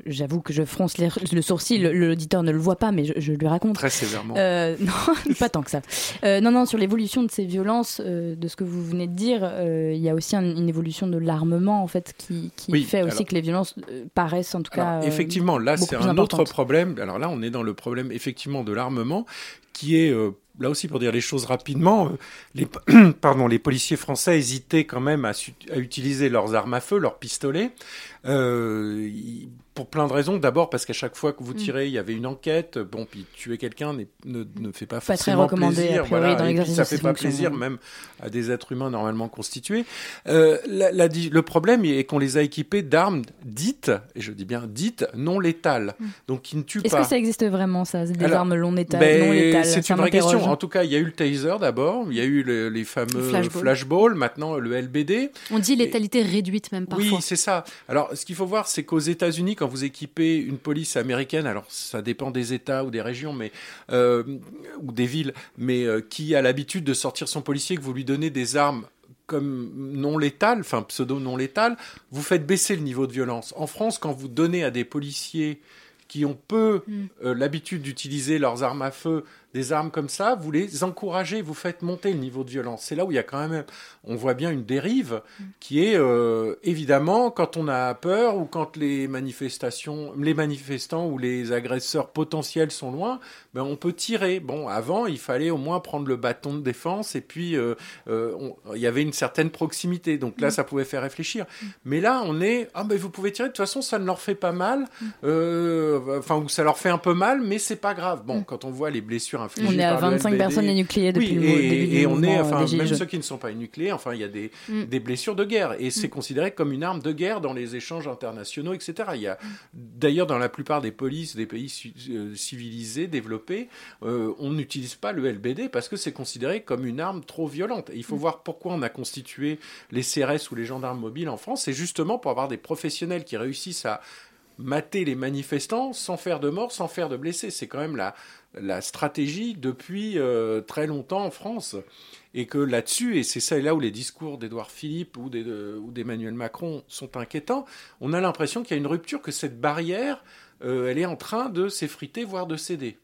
j'avoue que je fronce le sourcil. L'auditeur ne le voit pas, mais je, lui raconte. Très sévèrement. Euh, non, pas tant que ça. Euh, non, non, sur l'évolution de ces violences, euh, de ce que vous venez de dire, il y a aussi une évolution de l'armement en fait qui, qui fait aussi que les violences paraissent en tout cas. effectivement, là c'est un autre problème. Alors là, on est dans le problème effectivement de l'armement qui est là aussi pour dire les choses rapidement, euh, les, policiers français hésitaient quand même à, à, utiliser leurs armes à feu, leurs pistolets. Euh, pour plein de raisons. D'abord parce qu'à chaque fois que vous mm. tirez, il y avait une enquête. Bon, puis tuer quelqu'un ne, ne, fait pas, forcément plaisir. voilà. et puis, ça fait pas plaisir même à des êtres humains normalement constitués. Euh, la, la, le problème est qu'on les a équipés d'armes dites, et je dis bien dites, non létales, mm. donc qui ne tuent pas. Est-ce que ça existe vraiment ça, des armes non létales, ben, non létales? C'est une vraie question. En tout cas, il y a eu le taser d'abord, il y a eu les fameux flashball. maintenant le LBD. On dit létalité réduite même parfois. Oui, c'est ça. Alors, ce qu'il faut voir, c'est qu'aux États-Unis, quand vous équipez une police américaine, alors ça dépend des États ou des régions, mais euh, ou des villes, mais euh, qui a l'habitude de sortir son policier, que vous lui donnez des armes comme non létales, enfin pseudo non létales, vous faites baisser le niveau de violence. En France, quand vous donnez à des policiers qui ont peu mm. euh, l'habitude d'utiliser leurs armes à feu des armes comme ça, vous les encouragez, vous faites monter le niveau de violence. C'est là où il y a quand même, on voit bien une dérive qui est euh, évidemment quand on a peur ou quand les manifestations, les manifestants ou les agresseurs potentiels sont loin, ben on peut tirer. Bon, avant il fallait au moins prendre le bâton de défense et puis euh, euh, il y avait une certaine proximité. Donc là, ça pouvait faire réfléchir. Mais là, on est, ah ben vous pouvez tirer. De toute façon, ça ne leur fait pas mal. Enfin, ou ça leur fait un peu mal, mais c'est pas grave. Bon, quand on voit les blessures on est à 25 personnes énucléées depuis oui, le et, et on est, enfin, même ceux qui ne sont pas énucléés, enfin, il y a des, mm. des blessures de guerre. Et c'est mm. considéré comme une arme de guerre dans les échanges internationaux, etc. Il y a, d'ailleurs, dans la plupart des polices des pays euh, civilisés, développés, euh, on n'utilise pas le LBD parce que c'est considéré comme une arme trop violente. Et il faut mm. voir pourquoi on a constitué les CRS ou les gendarmes mobiles en France. C'est justement pour avoir des professionnels qui réussissent à mater les manifestants sans faire de morts, sans faire de blessés. C'est quand même la, la stratégie depuis euh, très longtemps en France. Et que là-dessus, et c'est ça là où les discours d'Édouard Philippe ou d'Emmanuel Macron sont inquiétants, on a l'impression qu'il y a une rupture, que cette barrière, euh, elle est en train de s'effriter, voire de céder.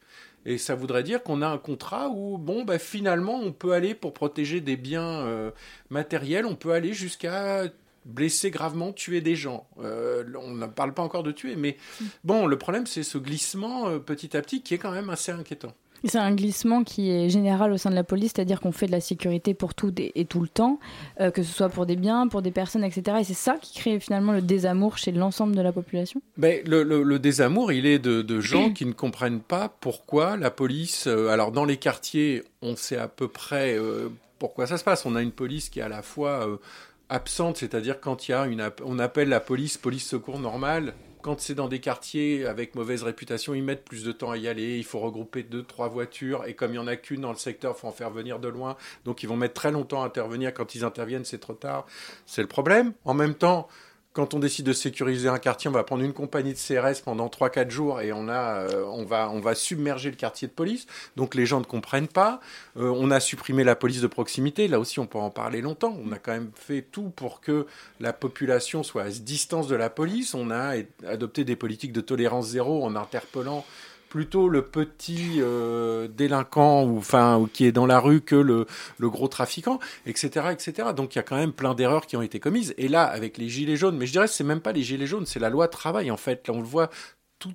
Et ça voudrait dire qu'on a un contrat où, bon, bah, finalement, on peut aller, pour protéger des biens euh, matériels, on peut aller jusqu'à blesser gravement, tuer des gens. Euh, on ne parle pas encore de tuer, mais bon, le problème, c'est ce glissement euh, petit à petit qui est quand même assez inquiétant. C'est un glissement qui est général au sein de la police, c'est-à-dire qu'on fait de la sécurité pour tout et, tout le temps, euh, que ce soit pour des biens, pour des personnes, etc. Et c'est ça qui crée finalement le désamour chez l'ensemble de la population? Ben, le, désamour, il est de, gens qui ne comprennent pas pourquoi la police... alors dans les quartiers, on sait à peu près pourquoi ça se passe. On a une police qui est à la fois absente, c'est-à-dire quand il y a une, on appelle la police police secours normale, quand c'est dans des quartiers avec mauvaise réputation, ils mettent plus de temps à y aller. Il faut regrouper deux, trois voitures. Et comme il n'y en a qu'une dans le secteur, il faut en faire venir de loin. Donc ils vont mettre très longtemps à intervenir. Quand ils interviennent, c'est trop tard. C'est le problème. En même temps, quand on décide de sécuriser un quartier, on va prendre une compagnie de CRS pendant 3-4 jours et on, a, euh, on, va, on va submerger le quartier de police. Donc les gens ne comprennent pas. Euh, on a supprimé la police de proximité. Là aussi, on peut en parler longtemps. On a quand même fait tout pour que la population soit à distance de la police. On a adopté des politiques de tolérance zéro en interpellant plutôt le petit euh, délinquant ou enfin ou qui est dans la rue que le, gros trafiquant, etc., etc. Donc il y a quand même plein d'erreurs qui ont été commises. Et là, avec les gilets jaunes, mais je dirais c'est même pas les gilets jaunes, c'est la loi travail en fait. Là, on le voit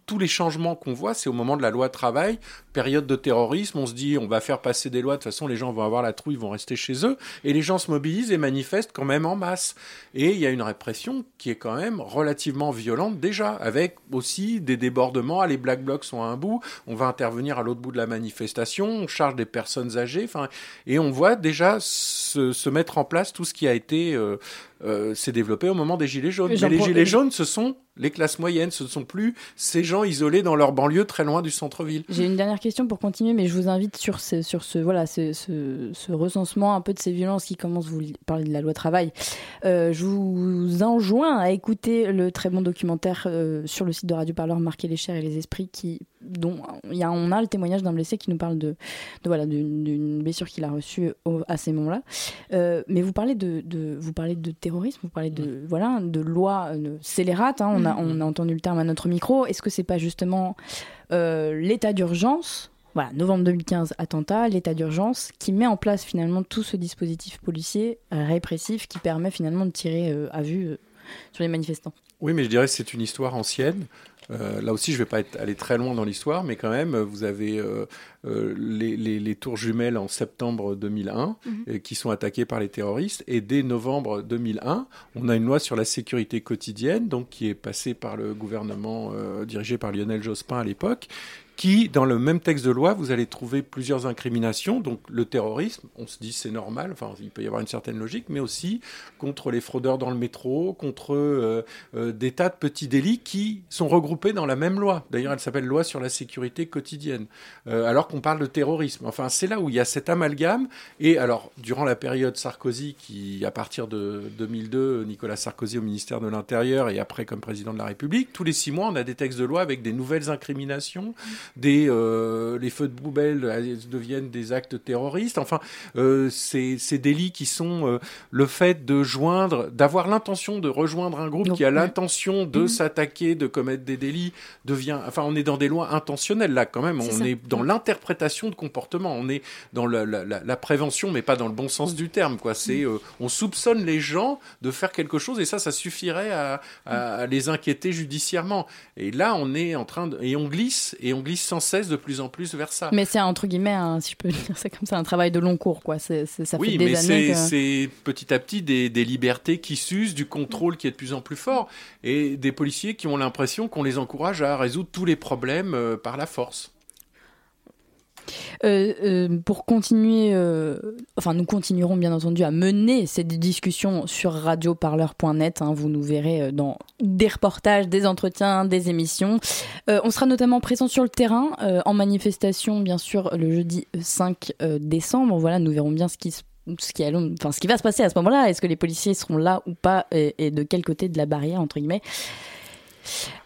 tous les changements qu'on voit, c'est au moment de la loi travail, période de terrorisme, on se dit on va faire passer des lois, de toute façon les gens vont avoir la trouille, ils vont rester chez eux, et les gens se mobilisent et manifestent quand même en masse. Et il y a une répression qui est quand même relativement violente déjà, avec aussi des débordements, ah, les black blocs sont à un bout, on va intervenir à l'autre bout de la manifestation, on charge des personnes âgées, enfin, et on voit déjà se, se, mettre en place tout ce qui a été euh, euh, s'est développé au moment des Gilets jaunes. Mais les Gilets jaunes, ce sont les classes moyennes, ce ne sont plus ces gens isolés dans leur banlieue très loin du centre-ville. J'ai une dernière question pour continuer, mais je vous invite sur ce, sur ce, voilà, ce, ce, recensement un peu de ces violences qui commencent, vous parler de la loi travail. Euh, je vous enjoins à écouter le très bon documentaire euh, sur le site de Radio Parleur, Marquer les chairs et les esprits, qui dont y a, on a le témoignage d'un blessé qui nous parle de, de voilà d'une blessure qu'il a reçue à ces moments-là. Euh, mais vous parlez de, de, vous parlez de terrorisme, vous parlez de voilà de loi euh, scélérate. Hein, on, a, on a entendu le terme à notre micro. Est-ce que c'est pas justement euh, l'état d'urgence voilà, novembre 2015, attentat, l'état d'urgence, qui met en place finalement tout ce dispositif policier répressif qui permet finalement de tirer à vue sur les manifestants? Oui, mais je dirais que c'est une histoire ancienne. Euh, là aussi, je ne vais pas être, aller très loin dans l'histoire, mais quand même, vous avez euh, euh, les, les, tours jumelles en septembre 2001 mhm. qui sont attaquées par les terroristes. Et dès novembre 2001, on a une loi sur la sécurité quotidienne, donc qui est passée par le gouvernement dirigé par Lionel Jospin à l'époque, qui, dans le même texte de loi, vous allez trouver plusieurs incriminations. Donc le terrorisme, on se dit c'est normal, enfin il peut y avoir une certaine logique, mais aussi contre les fraudeurs dans le métro, contre euh, euh, des tas de petits délits qui sont regroupés dans la même loi. D'ailleurs, elle s'appelle loi sur la sécurité quotidienne, euh, alors qu'on parle de terrorisme. Enfin, c'est là où il y a cet amalgame. Et alors, durant la période Sarkozy, qui à partir de 2002, Nicolas Sarkozy au ministère de l'Intérieur et après comme président de la République, tous les six mois, on a des textes de loi avec des nouvelles incriminations des, euh, les feux de poubelle deviennent des actes terroristes. Enfin, euh, ces, ces, délits qui sont euh, le fait de joindre, d'avoir l'intention de rejoindre un groupe qui a l'intention de mhm. s'attaquer, de commettre des délits, devient. Enfin, on est dans des lois intentionnelles là quand même. on est dans l'interprétation de comportement. On est dans la, la, la, prévention, mais pas dans le bon sens du terme. Quoi. C'est, on soupçonne les gens de faire quelque chose et ça, ça suffirait à, à, les inquiéter judiciairement. Et là, on est en train de, et on glisse et on glisse sans cesse de plus en plus vers ça. Mais c'est entre guillemets, si je peux dire ça comme ça, un travail de long cours, quoi. C'est, ça oui, fait des c'est, petit à petit des, des, libertés qui s'usent, du contrôle qui est de plus en plus fort, et des policiers qui ont l'impression qu'on les encourage à résoudre tous les problèmes euh, par la force. Euh, euh, pour continuer, euh, enfin nous continuerons bien entendu à mener cette discussion sur radioparleur.net. Hein, vous nous verrez dans des reportages, des entretiens, des émissions. on sera notamment présent sur le terrain en manifestation, bien sûr, le jeudi 5 décembre. Voilà, nous verrons bien ce qui ce qui, enfin, ce qui va se passer à ce moment-là. Est-ce que les policiers seront là ou pas et, et de quel côté de la barrière, entre guillemets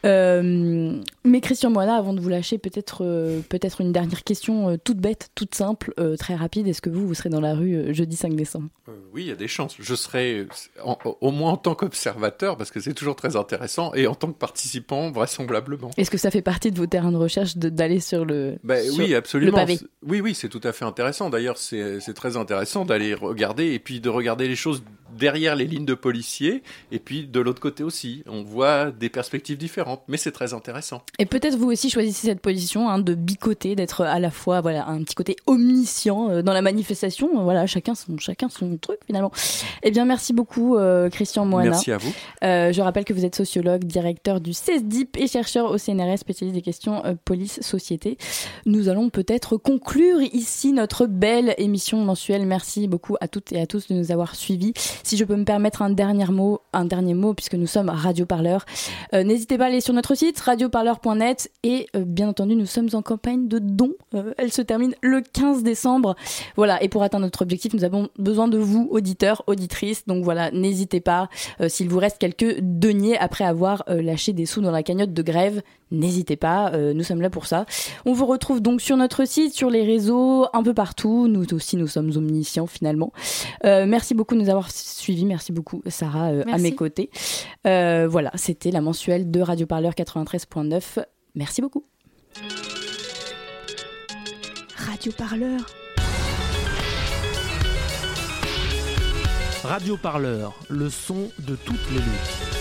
euh, mais Christian Moana, avant de vous lâcher, peut-être euh, peut-être une dernière question euh, toute bête, toute simple, très rapide. Est-ce que vous, vous serez dans la rue jeudi 5 décembre? Oui, il y a des chances. Je serai au moins en tant qu'observateur, parce que c'est toujours très intéressant, et en tant que participant, vraisemblablement. Est-ce que ça fait partie de vos terrains de recherche d'aller sur le ben, Oui, absolument. Oui, oui, c'est tout à fait intéressant. D'ailleurs, c'est très intéressant d'aller regarder, et puis de regarder les choses derrière les lignes de policiers, et puis de l'autre côté aussi. On voit des perspectives différentes, mais c'est très intéressant. Et peut-être vous aussi choisissez cette position hein, de bicoter, d'être à la fois voilà un petit côté omniscient euh, dans la manifestation. Voilà, chacun son chacun son truc finalement. Eh bien, merci beaucoup euh, Christian Moana. Merci à vous. Euh, je rappelle que vous êtes sociologue, directeur du CESDIP et chercheur au CNRS spécialiste des questions police-société. Nous allons peut-être conclure ici notre belle émission mensuelle. Merci beaucoup à toutes et à tous de nous avoir suivis. Si je peux me permettre un dernier mot, puisque nous sommes Radio Parleur, euh, n'hésitez pas à aller sur notre site radioparleur.net et euh, bien entendu nous sommes en campagne de dons. Euh, elle se termine le 15 décembre. Voilà, et pour atteindre notre objectif, nous avons besoin de vous, auditeurs, auditrices. Donc voilà, n'hésitez pas. S'il vous reste quelques deniers après avoir lâché des sous dans la cagnotte de grève, n'hésitez pas, euh, nous sommes là pour ça. On vous retrouve donc sur notre site, sur les réseaux, un peu partout. Nous aussi, nous sommes omniscients finalement. Euh, merci beaucoup de nous avoir suivis. Merci beaucoup, Sarah, euh, à mes côtés. voilà, c'était la mensuelle de Radio Parleur 93.9. Merci beaucoup. Radio Parleur. Radio Parleur, le son de toutes les luttes.